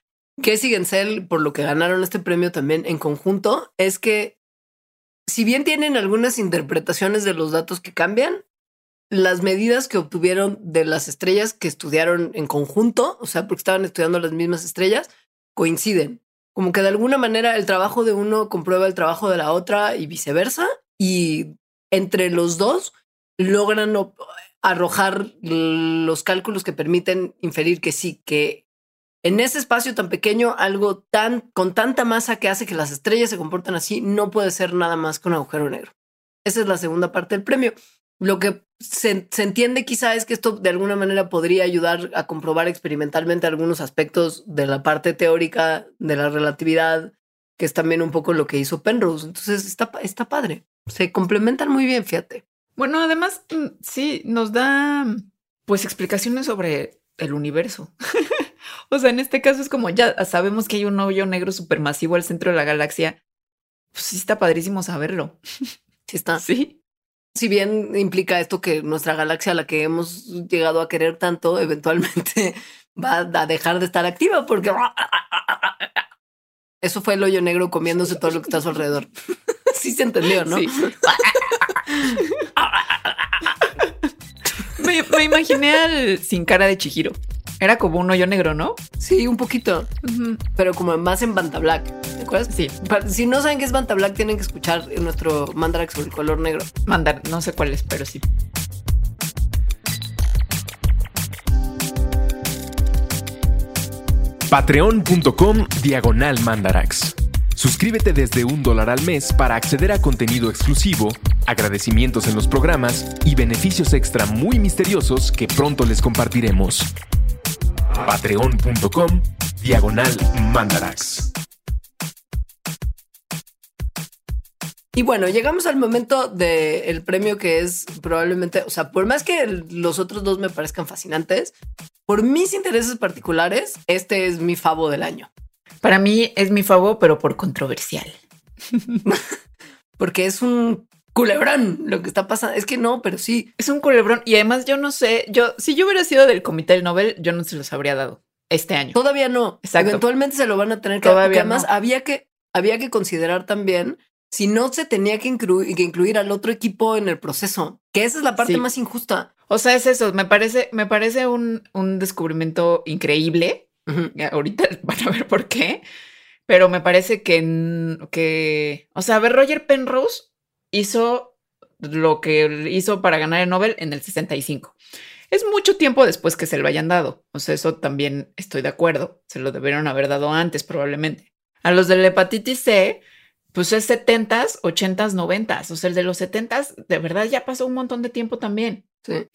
que Cell, por lo que ganaron este premio también en conjunto, es que si bien tienen algunas interpretaciones de los datos que cambian, las medidas que obtuvieron de las estrellas que estudiaron en conjunto, o sea, porque estaban estudiando las mismas estrellas, coinciden. Como que de alguna manera el trabajo de uno comprueba el trabajo de la otra y viceversa. Y entre los dos logran arrojar los cálculos que permiten inferir que sí, que en ese espacio tan pequeño, algo tan con tanta masa que hace que las estrellas se comportan así, no puede ser nada más que un agujero negro. Esa es la segunda parte del premio. Lo que se, entiende quizá es que esto de alguna manera podría ayudar a comprobar experimentalmente algunos aspectos de la parte teórica de la relatividad, que es también un poco lo que hizo Penrose. Entonces está, está padre. Se complementan muy bien, fíjate. Bueno, además, mm, sí, nos da pues explicaciones sobre el universo. [LAUGHS] o sea, en este caso es como ya sabemos que hay un hoyo negro supermasivo al centro de la galaxia. Pues sí está padrísimo saberlo. Sí está. [LAUGHS] Sí si bien implica esto que nuestra galaxia, a la que hemos llegado a querer tanto, eventualmente [LAUGHS] va a dejar de estar activa porque [LAUGHS] eso fue el hoyo negro comiéndose todo lo que está a su alrededor. [LAUGHS] sí se entendió, ¿no? Sí. me, me, imaginé al sin cara de Chihiro. Era como un hoyo negro, ¿no? Sí, un poquito. Pero como más en Banta Black. ¿Te acuerdas? Sí. Si no saben qué es Banta Black, tienen que escuchar nuestro Mandarax sobre el color negro. Mandar, no sé cuál es, pero sí. Patreon.com Diagonal Mandarax. Suscríbete desde un dólar al mes para acceder a contenido exclusivo, agradecimientos en los programas y beneficios extra muy misteriosos que pronto les compartiremos patreon.com diagonal mandarax. Y bueno, llegamos al momento del premio que es probablemente, o sea, por más que los otros dos me parezcan fascinantes, por mis intereses particulares, este es mi favo del año. Para mí es mi favo, pero por controversial. [LAUGHS] Porque es un culebrón lo que está pasando. Es que no, pero sí. Es un culebrón. Y además yo no sé, yo, si yo hubiera sido del comité del Nobel, yo no se los habría dado este año. Todavía no. Eventualmente se lo van a tener que Todavía además había que, había que considerar también si no se tenía que incluir, que incluir al otro equipo en el proceso, que esa es la parte más injusta. O sea, es eso. Me parece, me parece un, un descubrimiento increíble. Ahorita [LAUGHS] van a ver por qué. Pero me parece que, que, o sea, a ver, Roger Penrose hizo lo que hizo para ganar el Nobel en el 65. Es mucho tiempo después que se lo hayan dado. O sea, eso también estoy de acuerdo. Se lo debieron haber dado antes, probablemente. A los de la hepatitis C, pues es 70s, 80s, 90s. O sea, el de los 70s, de verdad ya pasó un montón de tiempo también.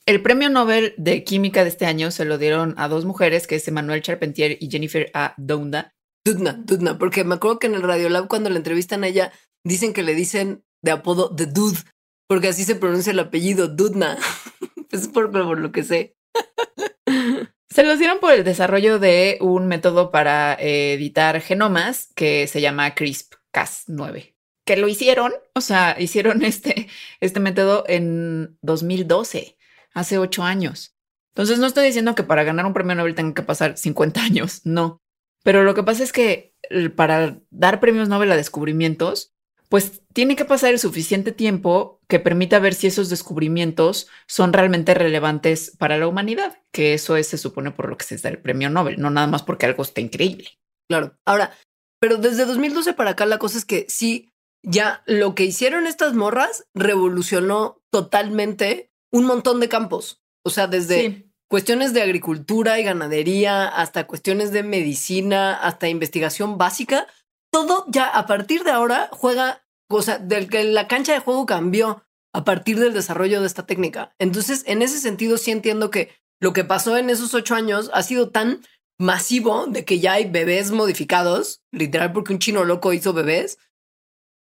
El premio Nobel de Química de este año se lo dieron a dos mujeres, que es Emmanuel Charpentier y Jennifer A. Doudna. Doudna, Doudna, porque me acuerdo que en el Radiolab cuando la entrevistan a ella, dicen que le dicen de apodo The Dude, porque así se pronuncia el apellido Dudna. [LAUGHS] es por, lo que sé. [LAUGHS] Se los dieron por el desarrollo de un método para editar genomas que se llama CRISP-Cas9, que lo hicieron, o sea, hicieron [LAUGHS] este, este método en 2012, hace ocho años. Entonces no estoy diciendo que para ganar un premio Nobel tengan que pasar 50 años, no. Pero lo que pasa es que para dar premios Nobel a descubrimientos, pues tiene que pasar el suficiente tiempo que permita ver si esos descubrimientos son realmente relevantes para la humanidad, que eso es, se supone por lo que se da el premio Nobel, no nada más porque algo está increíble. Claro. Ahora, pero desde 2012 para acá la cosa es que sí, ya lo que hicieron estas morras revolucionó totalmente un montón de campos. O sea, desde cuestiones de agricultura y ganadería hasta cuestiones de medicina, hasta investigación básica todo ya a partir de ahora juega, o sea, del que la cancha de juego cambió a partir del desarrollo de esta técnica. Entonces, en ese sentido, sí entiendo que lo que pasó en esos ocho años ha sido tan masivo de que ya hay bebés modificados, literal porque un chino loco hizo bebés.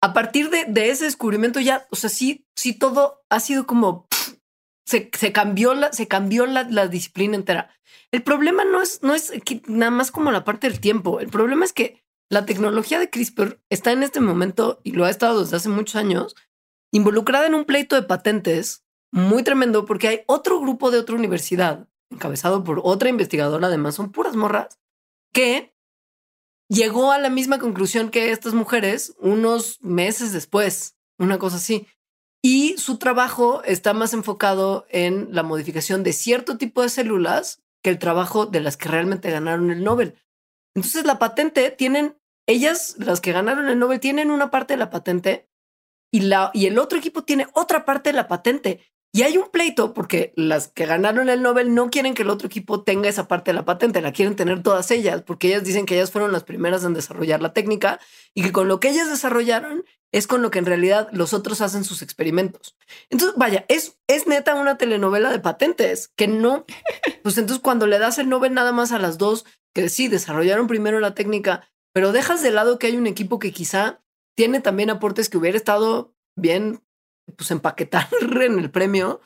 A partir de, ese descubrimiento ya, o sea, sí, sí todo ha sido como se, se cambió, la, se cambió la, la disciplina entera. El problema no es, no es nada más como la parte del tiempo. El problema es que la tecnología de CRISPR está en este momento, y lo ha estado desde hace muchos años, involucrada en un pleito de patentes muy tremendo porque hay otro grupo de otra universidad, encabezado por otra investigadora, además son puras morras, que llegó a la misma conclusión que estas mujeres unos meses después, una cosa así. Y su trabajo está más enfocado en la modificación de cierto tipo de células que el trabajo de las que realmente ganaron el Nobel. Entonces la patente tienen, ellas, las que ganaron el Nobel, tienen una parte de la patente y, la, y el otro equipo tiene otra parte de la patente. Y hay un pleito porque las que ganaron el Nobel no quieren que el otro equipo tenga esa parte de la patente, la quieren tener todas ellas, porque ellas dicen que ellas fueron las primeras en desarrollar la técnica y que con lo que ellas desarrollaron es con lo que en realidad los otros hacen sus experimentos. Entonces, vaya, es, es neta una telenovela de patentes que no, pues entonces cuando le das el Nobel nada más a las dos que sí desarrollaron primero la técnica, pero dejas de lado que hay un equipo que quizá tiene también aportes que hubiera estado bien pues empaquetar [LAUGHS] en el premio.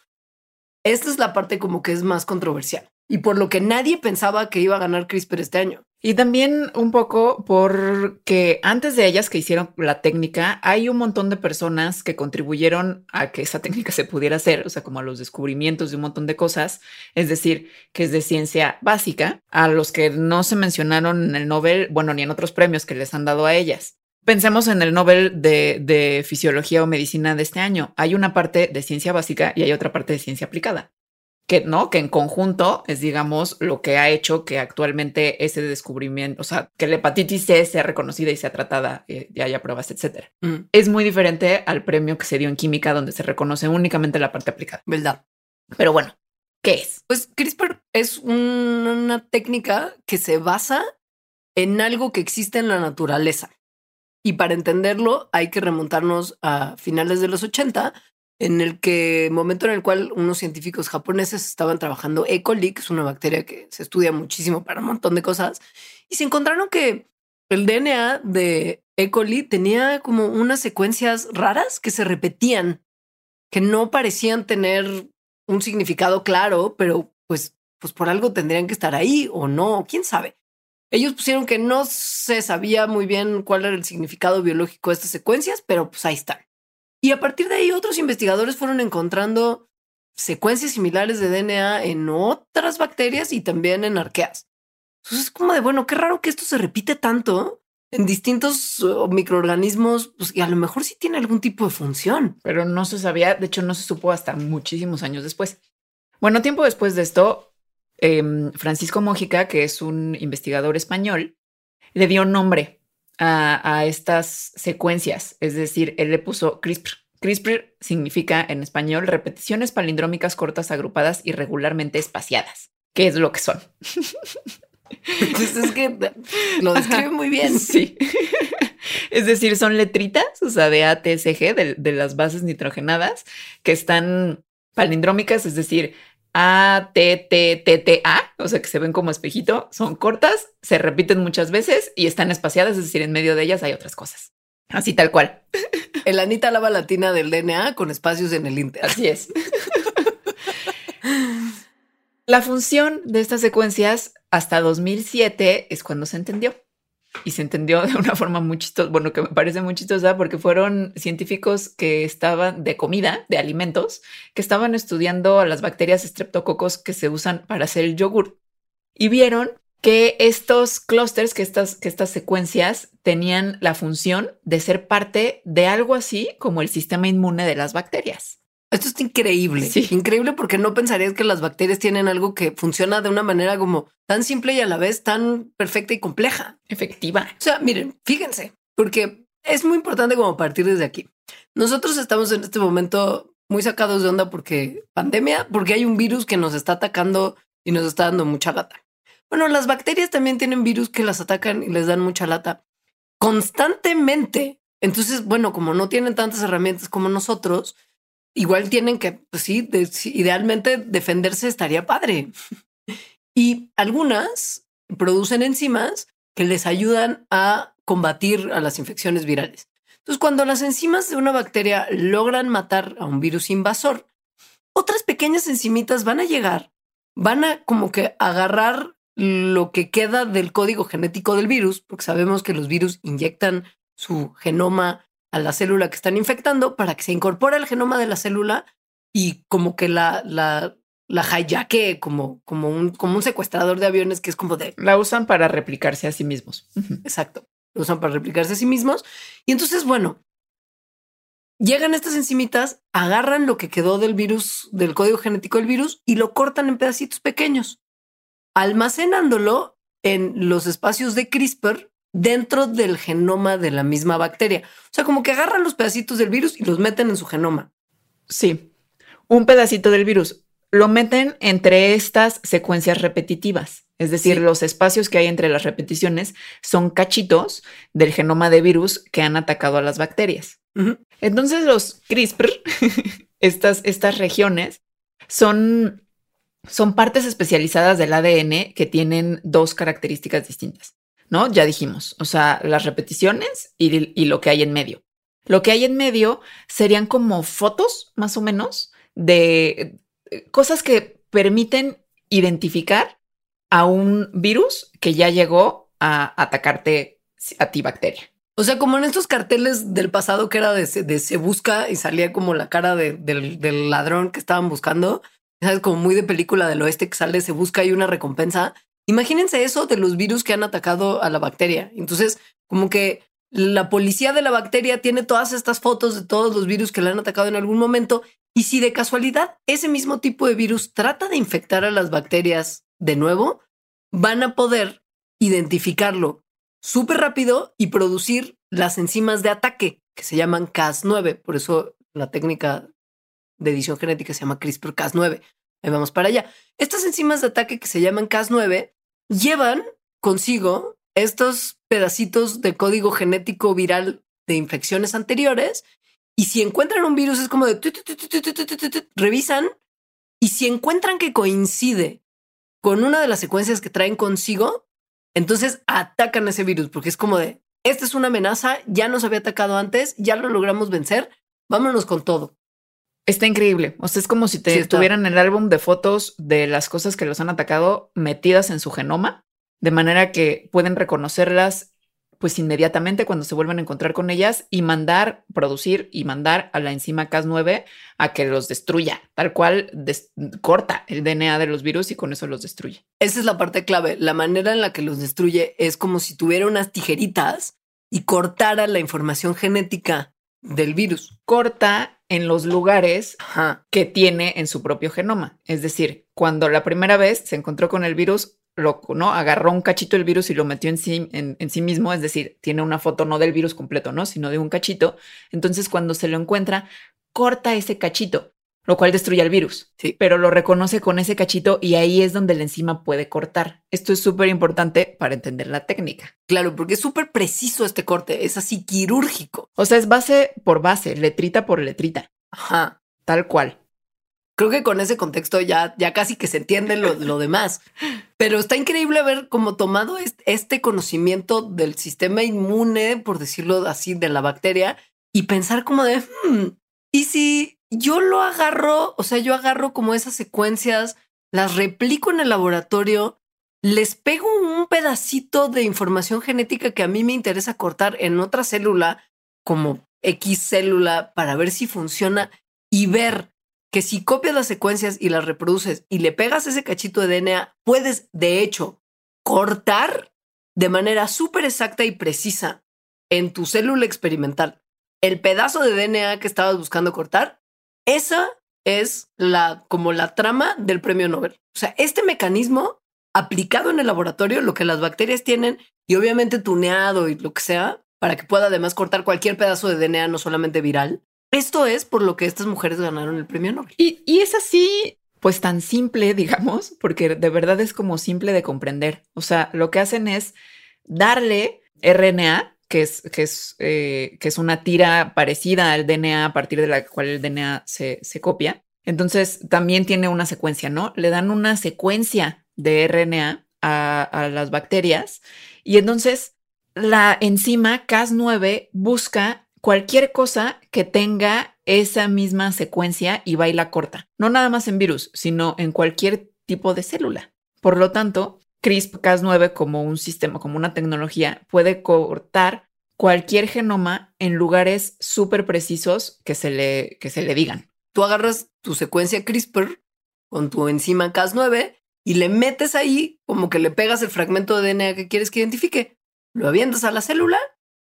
Esta es la parte como que es más controversial y por lo que nadie pensaba que iba a ganar CRISPR este año. Y también un poco porque antes de ellas que hicieron la técnica, hay un montón de personas que contribuyeron a que esa técnica se pudiera hacer, o sea, como a los descubrimientos de un montón de cosas, es decir, que es de ciencia básica, a los que no se mencionaron en el Nobel, bueno, ni en otros premios que les han dado a ellas. Pensemos en el Nobel de, Fisiología o Medicina de este año. Hay una parte de ciencia básica y hay otra parte de ciencia aplicada. Que no, que en conjunto es, digamos, lo que ha hecho que actualmente ese descubrimiento, o sea, que la hepatitis C sea reconocida y sea tratada eh, y haya pruebas, etcétera. Mm. Es muy diferente al premio que se dio en química, donde se reconoce únicamente la parte aplicada. ¿Verdad? Pero bueno, ¿qué es? Pues CRISPR es una técnica que se basa en algo que existe en la naturaleza. Y para entenderlo hay que remontarnos a finales de los 80, en el que momento en el cual unos científicos japoneses estaban trabajando E. coli, que es una bacteria que se estudia muchísimo para un montón de cosas, y se encontraron que el DNA de E. coli tenía como unas secuencias raras que se repetían, que no parecían tener un significado claro, pero pues, pues por algo tendrían que estar ahí o no, quién sabe. Ellos pusieron que no se sabía muy bien cuál era el significado biológico de estas secuencias, pero pues ahí están. Y a partir de ahí otros investigadores fueron encontrando secuencias similares de DNA en otras bacterias y también en arqueas. Entonces es como de, bueno, qué raro que esto se repite tanto en distintos uh, microorganismos, pues, y a lo mejor sí tiene algún tipo de función. Pero no se sabía, de hecho no se supo hasta muchísimos años después. Bueno, tiempo después de esto, Em, Francisco Mójica, que es un investigador español, le dio nombre a, estas secuencias, es decir, él le puso CRISPR. CRISPR significa en español repeticiones palindrómicas cortas agrupadas irregularmente espaciadas, que es lo que son. Pues es que [LAUGHS] lo describe muy bien. Sí. Es decir, son letritas, o sea, de ATSG, de, de las bases nitrogenadas, que están palindrómicas, es decir, a, T, T, T, T, A, o sea que se ven como espejito, son cortas, se repiten muchas veces y están espaciadas, es decir, en medio de ellas hay otras cosas. Así tal cual. [LAUGHS] El Anita lava latina del DNA con espacios en el Inter. Así es. La función de estas secuencias hasta 2007 es cuando se entendió y se entendió de una forma muy chistosa, bueno, que me parece muy chistosa porque fueron científicos que estaban de comida, de alimentos, que estaban estudiando las bacterias estreptococos que se usan para hacer el yogur y vieron que estos clústeres, que estas, que estas secuencias tenían la función de ser parte de algo así como el sistema inmune de las bacterias. Esto es increíble. Increíble porque no pensarías que las bacterias tienen algo que funciona de una manera como tan simple y a la vez tan perfecta y compleja. Efectiva. O sea, miren, fíjense, porque es muy importante como partir desde aquí. Nosotros estamos en este momento muy sacados de onda porque pandemia, porque hay un virus que nos está atacando y nos está dando mucha lata. Bueno, las bacterias también tienen virus que las atacan y les dan mucha lata constantemente. Entonces, bueno, como no tienen tantas herramientas como nosotros, igual tienen que, pues sí, idealmente defenderse estaría padre. y algunas producen enzimas que les ayudan a combatir a las infecciones virales. Entonces, cuando las enzimas de una bacteria logran matar a un virus invasor, otras pequeñas enzimitas van a llegar, van a como que agarrar lo que queda del código genético del virus, porque sabemos que los virus inyectan su genoma a la célula que están infectando para que se incorpore al genoma de la célula y como que la, la, la hijaque como, como, un, como un secuestrador de aviones que es como de... La usan para replicarse a sí mismos. Exacto. Lo usan para replicarse a sí mismos. Y entonces, bueno, llegan estas enzimitas, agarran lo que quedó del virus, del código genético del virus y lo cortan en pedacitos pequeños, almacenándolo en los espacios de CRISPR dentro del genoma de la misma bacteria. O sea, como que agarran los pedacitos del virus y los meten en su genoma. Sí, un pedacito del virus. Lo meten entre estas secuencias repetitivas. Es decir, los espacios que hay entre las repeticiones son cachitos del genoma de virus que han atacado a las bacterias. Entonces los CRISPR, [LAUGHS] estas, estas regiones, son, son partes especializadas del ADN que tienen dos características distintas, ¿no? Ya dijimos, o sea, las repeticiones y, y lo que hay en medio. Lo que hay en medio serían como fotos, más o menos, de eh, cosas que permiten identificar a un virus que ya llegó a atacarte a ti bacteria. O sea, como en estos carteles del pasado que era de, se busca y salía como la cara del, ladrón que estaban buscando. Es como muy de película del oeste que sale, se busca y una recompensa. Imagínense eso de los virus que han atacado a la bacteria. Entonces, como que la policía de la bacteria tiene todas estas fotos de todos los virus que le han atacado en algún momento. Y si de casualidad ese mismo tipo de virus trata de infectar a las bacterias de nuevo, van a poder identificarlo súper rápido y producir las enzimas de ataque que se llaman Cas9. Por eso la técnica de edición genética se llama CRISPR-Cas9. Ahí vamos para allá. Estas enzimas de ataque que se llaman Cas9 llevan consigo estos pedacitos de código genético viral de infecciones anteriores. Y si encuentran un virus, es como de revisan. Y si encuentran que coincide con una de las secuencias que traen consigo, entonces atacan ese virus porque es como de, esta es una amenaza, ya nos había atacado antes, ya lo logramos vencer, vámonos con todo. Está increíble. O sea, es como si te tuvieran el álbum de fotos de las cosas que los han atacado metidas en su genoma, de manera que pueden reconocerlas pues inmediatamente cuando se vuelven a encontrar con ellas y mandar, producir y mandar a la enzima Cas9 a que los destruya, tal cual corta el DNA de los virus y con eso los destruye. Esa es la parte clave. La manera en la que los destruye es como si tuviera unas tijeritas y cortara la información genética del virus. Corta en los lugares que tiene en su propio genoma. Es decir, cuando la primera vez se encontró con el virus, loco, ¿no? Agarró un cachito del virus y lo metió en sí, en, sí mismo, es decir, tiene una foto no del virus completo, ¿no? Sino de un cachito. Entonces, cuando se lo encuentra, corta ese cachito, lo cual destruye al virus. Sí. Pero lo reconoce con ese cachito y ahí es donde la enzima puede cortar. Esto es súper importante para entender la técnica. Claro, porque es súper preciso este corte, es así quirúrgico. O sea, es base por base, letrita por letrita. Ajá. Tal cual creo que con ese contexto ya, ya casi que se entiende lo, lo demás. Pero está increíble ver cómo tomado este conocimiento del sistema inmune, por decirlo así, de la bacteria y pensar como de, hmm, ¿y si yo lo agarro? O sea, yo agarro como esas secuencias, las replico en el laboratorio, les pego un pedacito de información genética que a mí me interesa cortar en otra célula, como X célula, para ver si funciona y ver que si copias las secuencias y las reproduces y le pegas ese cachito de DNA, puedes de hecho cortar de manera súper exacta y precisa en tu célula experimental el pedazo de DNA que estabas buscando cortar, esa es la como la trama del premio Nobel. O sea, este mecanismo aplicado en el laboratorio, lo que las bacterias tienen y obviamente tuneado y lo que sea, para que pueda además cortar cualquier pedazo de DNA, no solamente viral, esto es por lo que estas mujeres ganaron el premio Nobel. Y, es así, pues tan simple, [LAUGHS] digamos, porque de verdad es como simple de comprender. O sea, lo que hacen es darle RNA, que es, que es, eh, que es una tira parecida al DNA a partir de la cual el DNA se, se copia. Entonces, también tiene una secuencia, ¿no? Le dan una secuencia de RNA a, a las bacterias y entonces la enzima Cas9 busca cualquier cosa que tenga esa misma secuencia y va y la corta. No nada más en virus, sino en cualquier tipo de célula. Por lo tanto, CRISPR-Cas9 como un sistema, como una tecnología, puede cortar cualquier genoma en lugares súper precisos que se, le, que se le digan. Tú agarras tu secuencia CRISPR con tu enzima Cas9 y le metes ahí como que le pegas el fragmento de DNA que quieres que identifique. Lo avientas a la célula,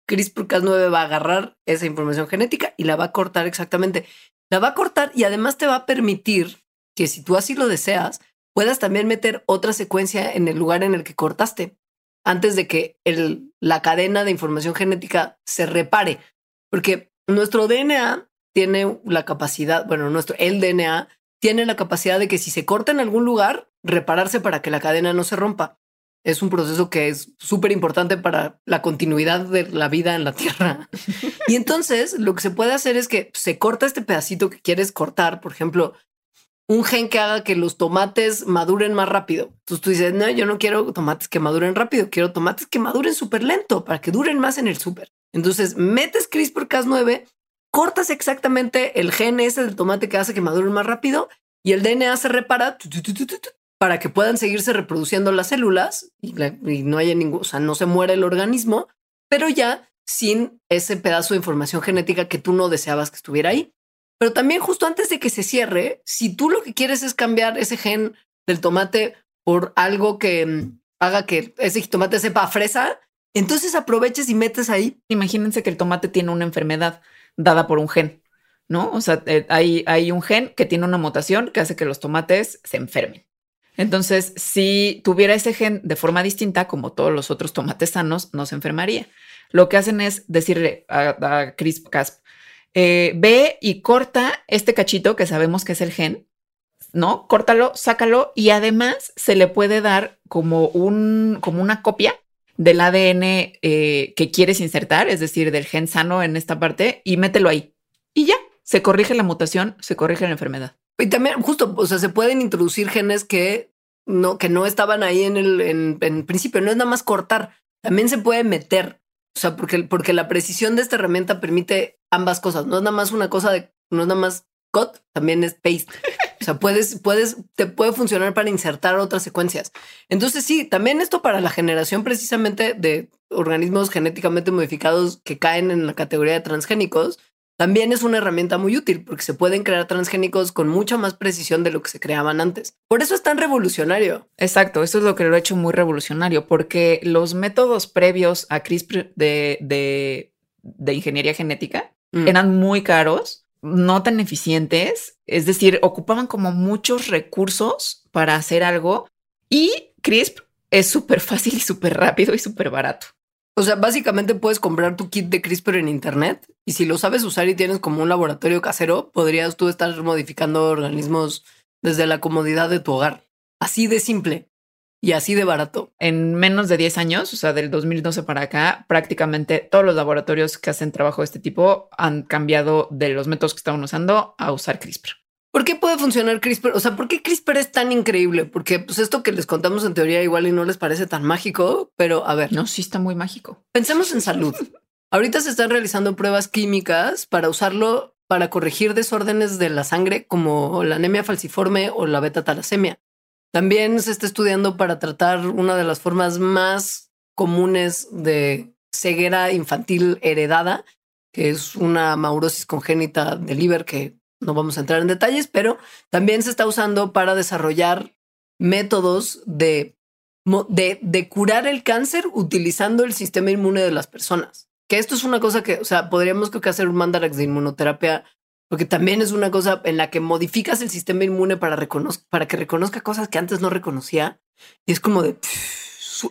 CRISPR-Cas9 va a agarrar esa información genética y la va a cortar exactamente. La va a cortar y además te va a permitir que si tú así lo deseas, puedas también meter otra secuencia en el lugar en el que cortaste antes de que el, la cadena de información genética se repare. Porque nuestro DNA tiene la capacidad, bueno, nuestro, el DNA tiene la capacidad de que si se corta en algún lugar, repararse para que la cadena no se rompa. Es un proceso que es súper importante para la continuidad de la vida en la Tierra. [LAUGHS] y entonces lo que se puede hacer es que se corta este pedacito que quieres cortar, por ejemplo, un gen que haga que los tomates maduren más rápido. Entonces tú dices, no, yo no quiero tomates que maduren rápido, quiero tomates que maduren súper lento para que duren más en el súper. Entonces metes CRISPR-Cas9, cortas exactamente el gen ese del tomate que hace que maduren más rápido y el DNA se repara para que puedan seguirse reproduciendo las células y, no haya ningún, o sea, no se muere el organismo, pero ya sin ese pedazo de información genética que tú no deseabas que estuviera ahí. Pero también justo antes de que se cierre, si tú lo que quieres es cambiar ese gen del tomate por algo que mm, haga que ese tomate sepa fresa, entonces aproveches y metes ahí. Imagínense que el tomate tiene una enfermedad dada por un gen, ¿no? O sea, eh, hay, hay un gen que tiene una mutación que hace que los tomates se enfermen. Entonces, si tuviera ese gen de forma distinta, como todos los otros tomates sanos, no se enfermaría. Lo que hacen es decirle a, a CRISPR-Cas, eh, ve y corta este cachito que sabemos que es el gen, ¿no? Córtalo, sácalo y además se le puede dar como, un, como una copia del ADN eh, que quieres insertar, es decir, del gen sano en esta parte y mételo ahí. Y ya, se corrige la mutación, se corrige la enfermedad. Y también, justo, o sea, se pueden introducir genes que no, que no estaban ahí en el en principio. No es nada más cortar, también se puede meter. O sea, porque, porque la precisión de esta herramienta permite ambas cosas. No es nada más una cosa de, no es nada más cut, también es paste. O sea, puedes, puedes, te puede funcionar para insertar otras secuencias. Entonces, sí, también esto para la generación precisamente de organismos genéticamente modificados que caen en la categoría de transgénicos, también es una herramienta muy útil porque se pueden crear transgénicos con mucha más precisión de lo que se creaban antes. Por eso es tan revolucionario. Exacto, eso es lo que lo ha hecho muy revolucionario, porque los métodos previos a CRISPR de, ingeniería genética mm. eran muy caros, no tan eficientes, es decir, ocupaban como muchos recursos para hacer algo y CRISPR es súper fácil y súper rápido y súper barato. O sea, básicamente puedes comprar tu kit de CRISPR en internet y si lo sabes usar y tienes como un laboratorio casero, podrías tú estar modificando organismos desde la comodidad de tu hogar. Así de simple y así de barato. En menos de 10 años, o sea, del 2012 para acá, prácticamente todos los laboratorios que hacen trabajo de este tipo han cambiado de los métodos que estaban usando a usar CRISPR. ¿Por qué puede funcionar CRISPR? O sea, ¿por qué CRISPR es tan increíble? Porque pues esto que les contamos en teoría igual y no les parece tan mágico, pero a ver. No, sí está muy mágico. Pensemos en salud. Ahorita se están realizando pruebas químicas para usarlo para corregir desórdenes de la sangre como la anemia falciforme o la beta talasemia. También se está estudiando para tratar una de las formas más comunes de ceguera infantil heredada, que es una maurosis congénita del liver que no vamos a entrar en detalles, pero también se está usando para desarrollar métodos de, de, curar el cáncer utilizando el sistema inmune de las personas. Que esto es una cosa que, o sea, podríamos creo que hacer un mandarax de inmunoterapia, porque también es una cosa en la que modificas el sistema inmune para, para que reconozca cosas que antes no reconocía. Y es como de,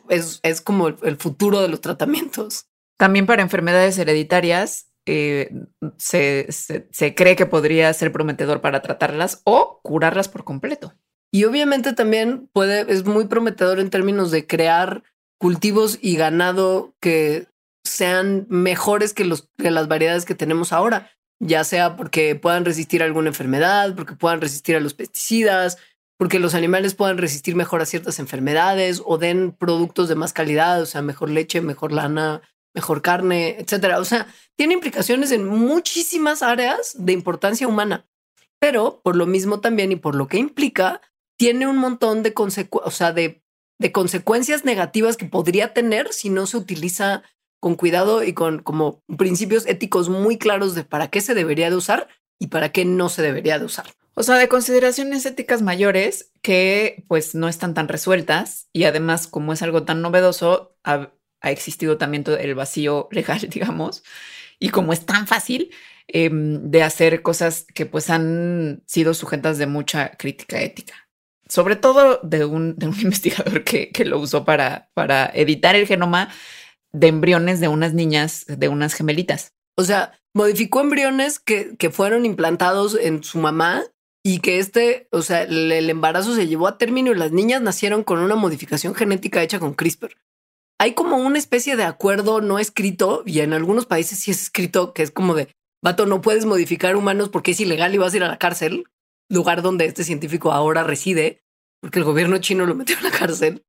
es, como el futuro de los tratamientos. También para enfermedades hereditarias, eh, se, se, cree que podría ser prometedor para tratarlas o curarlas por completo. Y obviamente también puede, es muy prometedor en términos de crear cultivos y ganado que sean mejores que, los, que las variedades que tenemos ahora, ya sea porque puedan resistir a alguna enfermedad, porque puedan resistir a los pesticidas, porque los animales puedan resistir mejor a ciertas enfermedades o den productos de más calidad, o sea, mejor leche, mejor lana, mejor carne, etcétera. O sea, tiene implicaciones en muchísimas áreas de importancia humana, pero por lo mismo también y por lo que implica, tiene un montón de, o sea, de, de consecuencias negativas que podría tener si no se utiliza con cuidado y con como principios éticos muy claros de para qué se debería de usar y para qué no se debería de usar. O sea, de consideraciones éticas mayores que pues no están tan resueltas y además como es algo tan novedoso, ha, existido también todo el vacío [LAUGHS] legal, digamos, y como es tan fácil em, de hacer cosas que pues han sido sujetas de mucha crítica ética. Sobre todo de un, de un [LAUGHS] investigador que, que, lo usó para, para editar el genoma de embriones de unas niñas, de unas gemelitas. O sea, modificó embriones que, que fueron implantados en su mamá y que este, o sea, el, embarazo se llevó a término y las niñas nacieron con una modificación genética hecha con CRISPR. Hay como una especie de acuerdo no escrito y en algunos países sí es escrito que es como de, vato, no puedes modificar humanos porque es ilegal y vas a ir a la cárcel, lugar donde este científico ahora reside, porque el gobierno chino lo metió en la cárcel.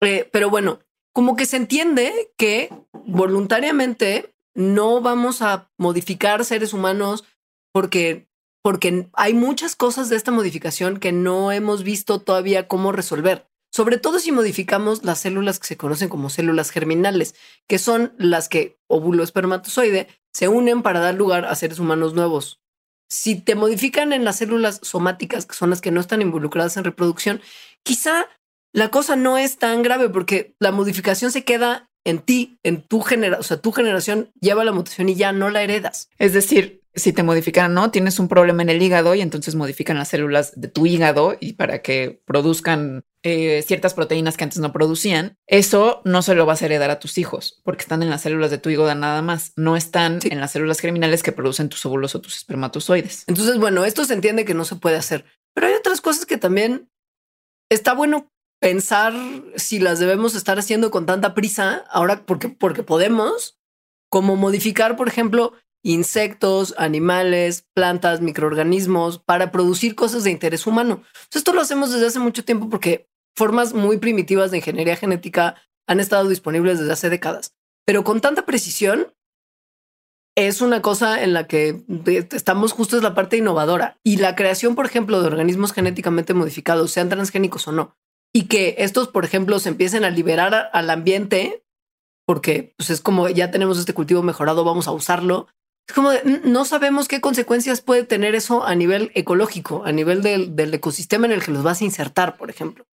Eh, pero bueno, como que se entiende que voluntariamente no vamos a modificar seres humanos porque porque hay muchas cosas de esta modificación que no hemos visto todavía cómo resolver. Sobre todo si modificamos las células que se conocen como células germinales, que son las que óvulo espermatozoide se unen para dar lugar a seres humanos nuevos. Si te modifican en las células somáticas, que son las que no están involucradas en reproducción, quizá la cosa no es tan grave porque la modificación se queda en ti, en tu generación, o sea, tu generación lleva la mutación y ya no la heredas. Es decir, si te modifican no, tienes un problema en el hígado y entonces modifican las células de tu hígado y para que produzcan eh, ciertas proteínas que antes no producían, eso no se lo vas a heredar a tus hijos porque están en las células de tu hígado nada más, no están en las células germinales que producen tus óvulos o tus espermatozoides. Entonces, bueno, esto se entiende que no se puede hacer, pero hay otras cosas que también está bueno pensar si las debemos estar haciendo con tanta prisa ahora porque, porque podemos, como modificar, por ejemplo, insectos, animales, plantas, microorganismos para producir cosas de interés humano. esto lo hacemos desde hace mucho tiempo porque formas muy primitivas de ingeniería genética han estado disponibles desde hace décadas. Pero con tanta precisión, es una cosa en la que estamos justo es la parte innovadora. Y la creación, por ejemplo, de organismos genéticamente modificados, sean transgénicos o no, y que estos, por ejemplo, se empiecen a liberar al ambiente, porque pues, es como ya tenemos este cultivo mejorado, vamos a usarlo es como no sabemos qué consecuencias puede tener eso a nivel ecológico, a nivel del, del, ecosistema en el que los vas a insertar, por ejemplo.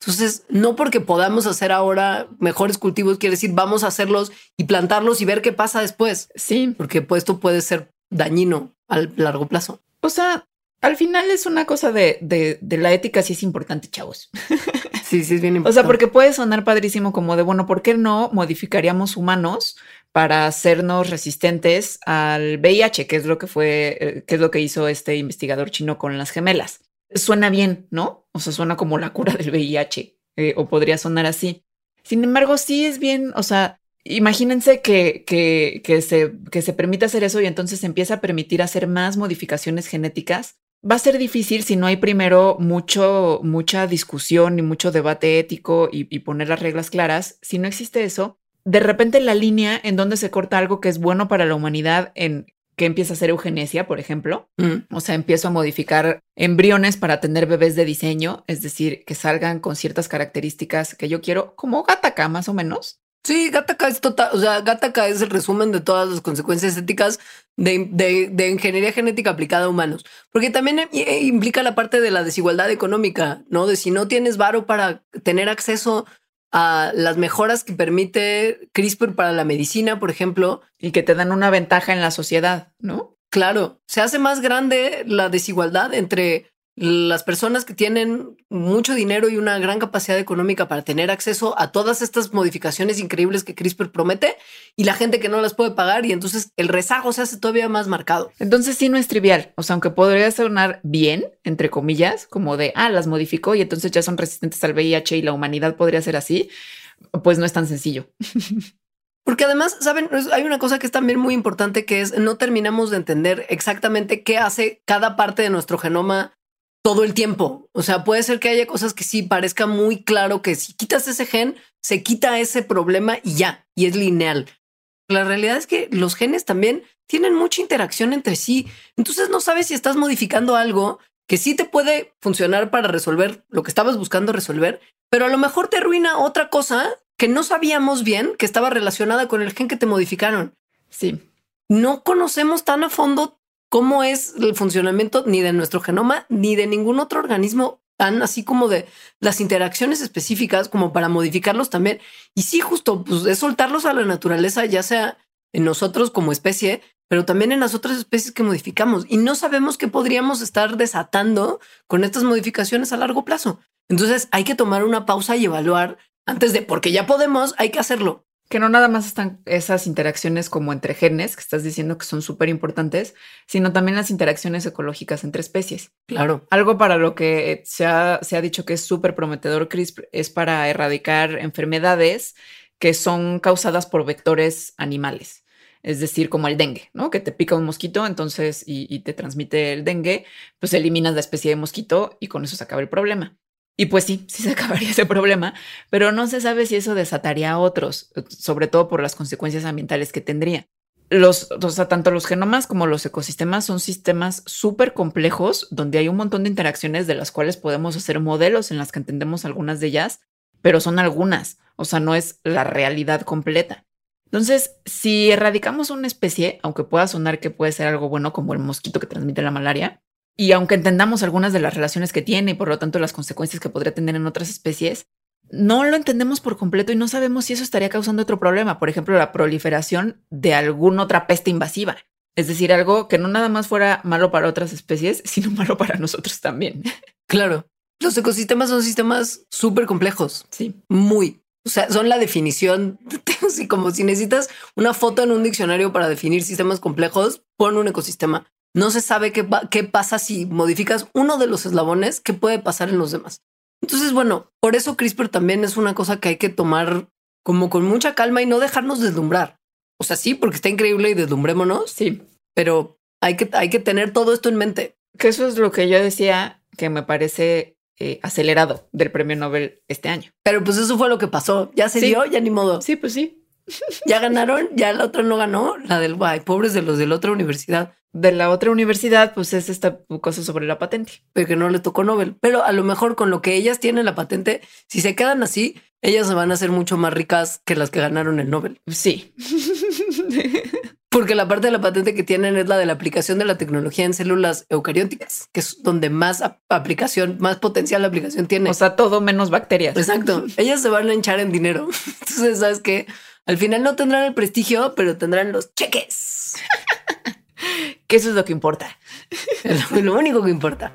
Entonces, no porque podamos hacer ahora mejores cultivos, quiere decir vamos a hacerlos y plantarlos y ver qué pasa después. Sí. Porque pues, esto puede ser dañino al largo plazo. O sea, al final es una cosa de, de, de la ética, sí es importante, chavos. [LAUGHS] Sí, sí, es bien importante. O sea, porque puede sonar padrísimo como de, bueno, ¿por qué no modificaríamos humanos para hacernos resistentes al VIH, que es lo que fue, eh, que es lo que hizo este investigador chino con las gemelas? Suena bien, ¿no? O sea, suena como la cura del VIH, eh, o podría sonar así. Sin embargo, sí es bien, o sea, imagínense que, que, que, se, que se permite hacer eso y entonces se empieza a permitir hacer más modificaciones genéticas va a ser difícil si no hay primero mucho, mucha discusión y mucho debate ético y, poner las reglas claras. Si no existe eso, de repente la línea en donde se corta algo que es bueno para la humanidad en que empieza a ser eugenesia, por ejemplo. Mm. O sea, empiezo a modificar embriones para tener bebés de diseño, es decir, que salgan con ciertas características que yo quiero, como Gataca más o menos. Sí, Gataca es total, o sea, Gataca es el resumen de todas las consecuencias éticas de, ingeniería genética aplicada a humanos, porque también eh, implica la parte de la desigualdad económica, ¿no? De si no tienes varo para tener acceso a las mejoras que permite CRISPR para la medicina, por ejemplo. Y que te dan una ventaja en la sociedad, ¿no? Claro, se hace más grande la desigualdad entre las personas que tienen mucho dinero y una gran capacidad económica para tener acceso a todas estas modificaciones increíbles que CRISPR promete y la gente que no las puede pagar y entonces el rezago se hace todavía más marcado. Entonces sí no es trivial, o sea, aunque podría sonar bien, entre comillas, como de, ah, las modificó y entonces ya son resistentes al VIH y la humanidad podría ser así, pues no es tan sencillo. [LAUGHS] Porque además, saben, hay una cosa que es también muy importante que es no terminamos de entender exactamente qué hace cada parte de nuestro genoma todo el tiempo. O sea, puede ser que haya cosas que sí parezca muy claro que si quitas ese gen, se quita ese problema y ya, y es lineal. La realidad es que los genes también tienen mucha interacción entre sí. Entonces no sabes si estás modificando algo que sí te puede funcionar para resolver lo que estabas buscando resolver, pero a lo mejor te arruina otra cosa que no sabíamos bien que estaba relacionada con el gen que te modificaron. Sí. No conocemos tan a fondo cómo es el funcionamiento ni de nuestro genoma ni de ningún otro organismo tan así como de las interacciones específicas como para modificarlos también. Y sí, justo pues es soltarlos a la naturaleza, ya sea en nosotros como especie, pero también en las otras especies que modificamos y no sabemos qué podríamos estar desatando con estas modificaciones a largo plazo. Entonces hay que tomar una pausa y evaluar antes de, porque ya podemos, hay que hacerlo. Que no nada más están esas interacciones como entre genes, que estás diciendo que son súper importantes, sino también las interacciones ecológicas entre especies. Claro. Algo para lo que se ha, se ha dicho que es súper prometedor CRISPR es para erradicar enfermedades que son causadas por vectores animales. Es decir, como el dengue, ¿no? Que te pica un mosquito, entonces, y, y te transmite el dengue, pues eliminas la especie de mosquito y con eso se acaba el problema. Y pues sí, sí se [LAUGHS] acabaría ese problema, pero no se sabe si eso desataría a otros, sobre todo por las consecuencias ambientales que tendría. Los, o sea, tanto los genomas como los ecosistemas son sistemas súper complejos donde hay un montón de interacciones de las cuales podemos hacer modelos en las que entendemos algunas de ellas, pero son algunas, o sea, no es la realidad completa. Entonces, si erradicamos una especie, aunque pueda sonar que puede ser algo bueno como el mosquito que transmite la malaria, y aunque entendamos algunas de las relaciones que tiene y por lo tanto las consecuencias que podría tener en otras especies, no lo entendemos por completo y no sabemos si eso estaría causando otro problema, por ejemplo, la proliferación de alguna otra peste invasiva. Es decir, algo que no nada más fuera malo para otras especies, [LAUGHS] sino malo para nosotros también. Claro. Los ecosistemas son sistemas súper complejos. Sí. Muy. O sea, son la definición. Así [LAUGHS] como si necesitas una foto en un diccionario para definir sistemas complejos, pon un ecosistema no se sabe qué, qué pasa si modificas uno de los eslabones, qué puede pasar en los demás. Entonces, bueno, por eso CRISPR también es una cosa que hay que tomar como con mucha calma y no dejarnos deslumbrar. O sea, sí, porque está increíble y deslumbrémonos. Sí. Pero hay que, hay que tener todo esto en mente. Que eso es lo que yo decía que me parece eh, acelerado del premio Nobel este año. Pero pues eso fue lo que pasó. Ya se dio, ya ni modo. Sí, pues sí. Ya ganaron, ya la otra no ganó, la del guay, pobres de los de la otra universidad. De la otra universidad, pues es esta cosa sobre la patente. Pero que no le tocó Nobel. Pero a lo mejor con lo que ellas tienen la patente, si se quedan así, ellas se van a hacer mucho más ricas que las que ganaron el Nobel. Sí. Porque la parte de la patente que tienen es la de la aplicación de la tecnología en células eucarióticas, que es donde más aplicación, más potencial la aplicación tiene. O sea, todo menos bacterias. Exacto. [LAUGHS] Ellas se van a hinchar en dinero. [LAUGHS] Entonces, sabes que al final no tendrán el prestigio, pero tendrán los cheques. [LAUGHS] que eso es lo que importa. Es lo único que importa.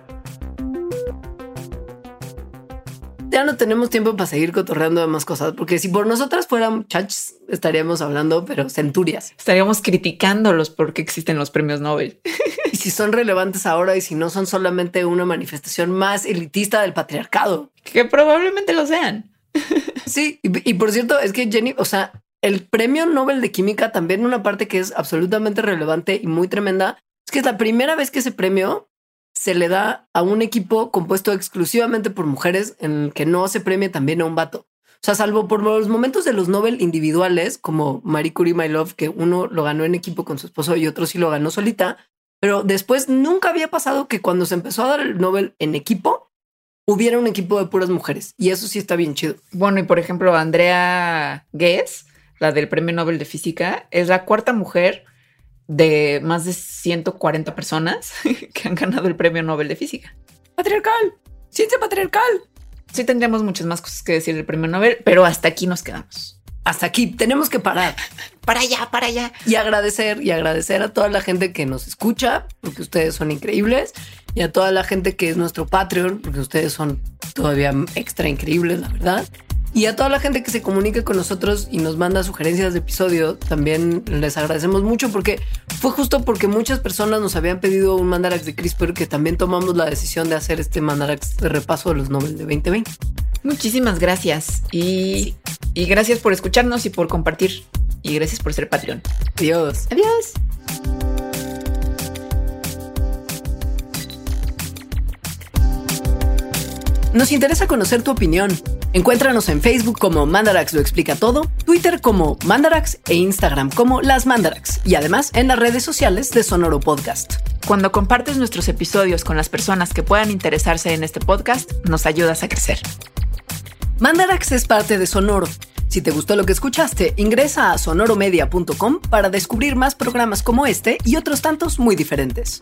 Ya no tenemos tiempo para seguir cotorreando de más cosas, porque si por nosotras fueran chats, estaríamos hablando, pero centurias. Estaríamos criticándolos porque existen los premios Nobel. [LAUGHS] y si son relevantes ahora y si no son solamente una manifestación más elitista del patriarcado. Que probablemente lo sean. sí, y, y por cierto, es que Jenny, o sea, el premio Nobel de Química, también una parte que es absolutamente relevante y muy tremenda, es que es la primera vez que ese premio se le da a un equipo compuesto exclusivamente por mujeres en el que no se premia también a un vato. O sea, salvo por los momentos de los Nobel individuales, como Marie Curie, My Love, que uno lo ganó en equipo con su esposo y otro sí lo ganó solita. Pero después nunca había pasado que cuando se empezó a dar el Nobel en equipo, hubiera un equipo de puras mujeres. Y eso sí está bien chido. Bueno, y por ejemplo, Andrea Guess la del Premio Nobel de Física, es la cuarta mujer de más de 140 personas [LAUGHS] que han ganado el Premio Nobel de Física. Patriarcal, ciencia patriarcal. Sí tendríamos muchas más cosas que decir del Premio Nobel, pero hasta aquí nos quedamos. Hasta aquí tenemos que parar. [LAUGHS] para allá, para allá. Y agradecer y agradecer a toda la gente que nos escucha, porque ustedes son increíbles, y a toda la gente que es nuestro Patreon, porque ustedes son todavía extra increíbles, la verdad. Y a toda la gente que se comunica con nosotros y nos manda sugerencias de episodio, también les agradecemos mucho porque fue justo porque muchas personas nos habían pedido un mandarax de CRISPR que también tomamos la decisión de hacer este mandarax de repaso de los Nobel de 2020. Muchísimas gracias y, y gracias por escucharnos y por compartir y gracias por ser Patreon. Adiós. Adiós. Nos interesa conocer tu opinión. Encuéntranos en Facebook como Mandarax lo explica todo Twitter como Mandarax e Instagram como Las Mandarax y además en las redes sociales de Sonoro Podcast. Cuando compartes nuestros episodios con las personas que puedan interesarse en este podcast, nos ayudas a crecer. Mandarax es parte de Sonoro. Si te gustó lo que escuchaste, ingresa a sonoromedia.com para descubrir más programas como este y otros tantos muy diferentes.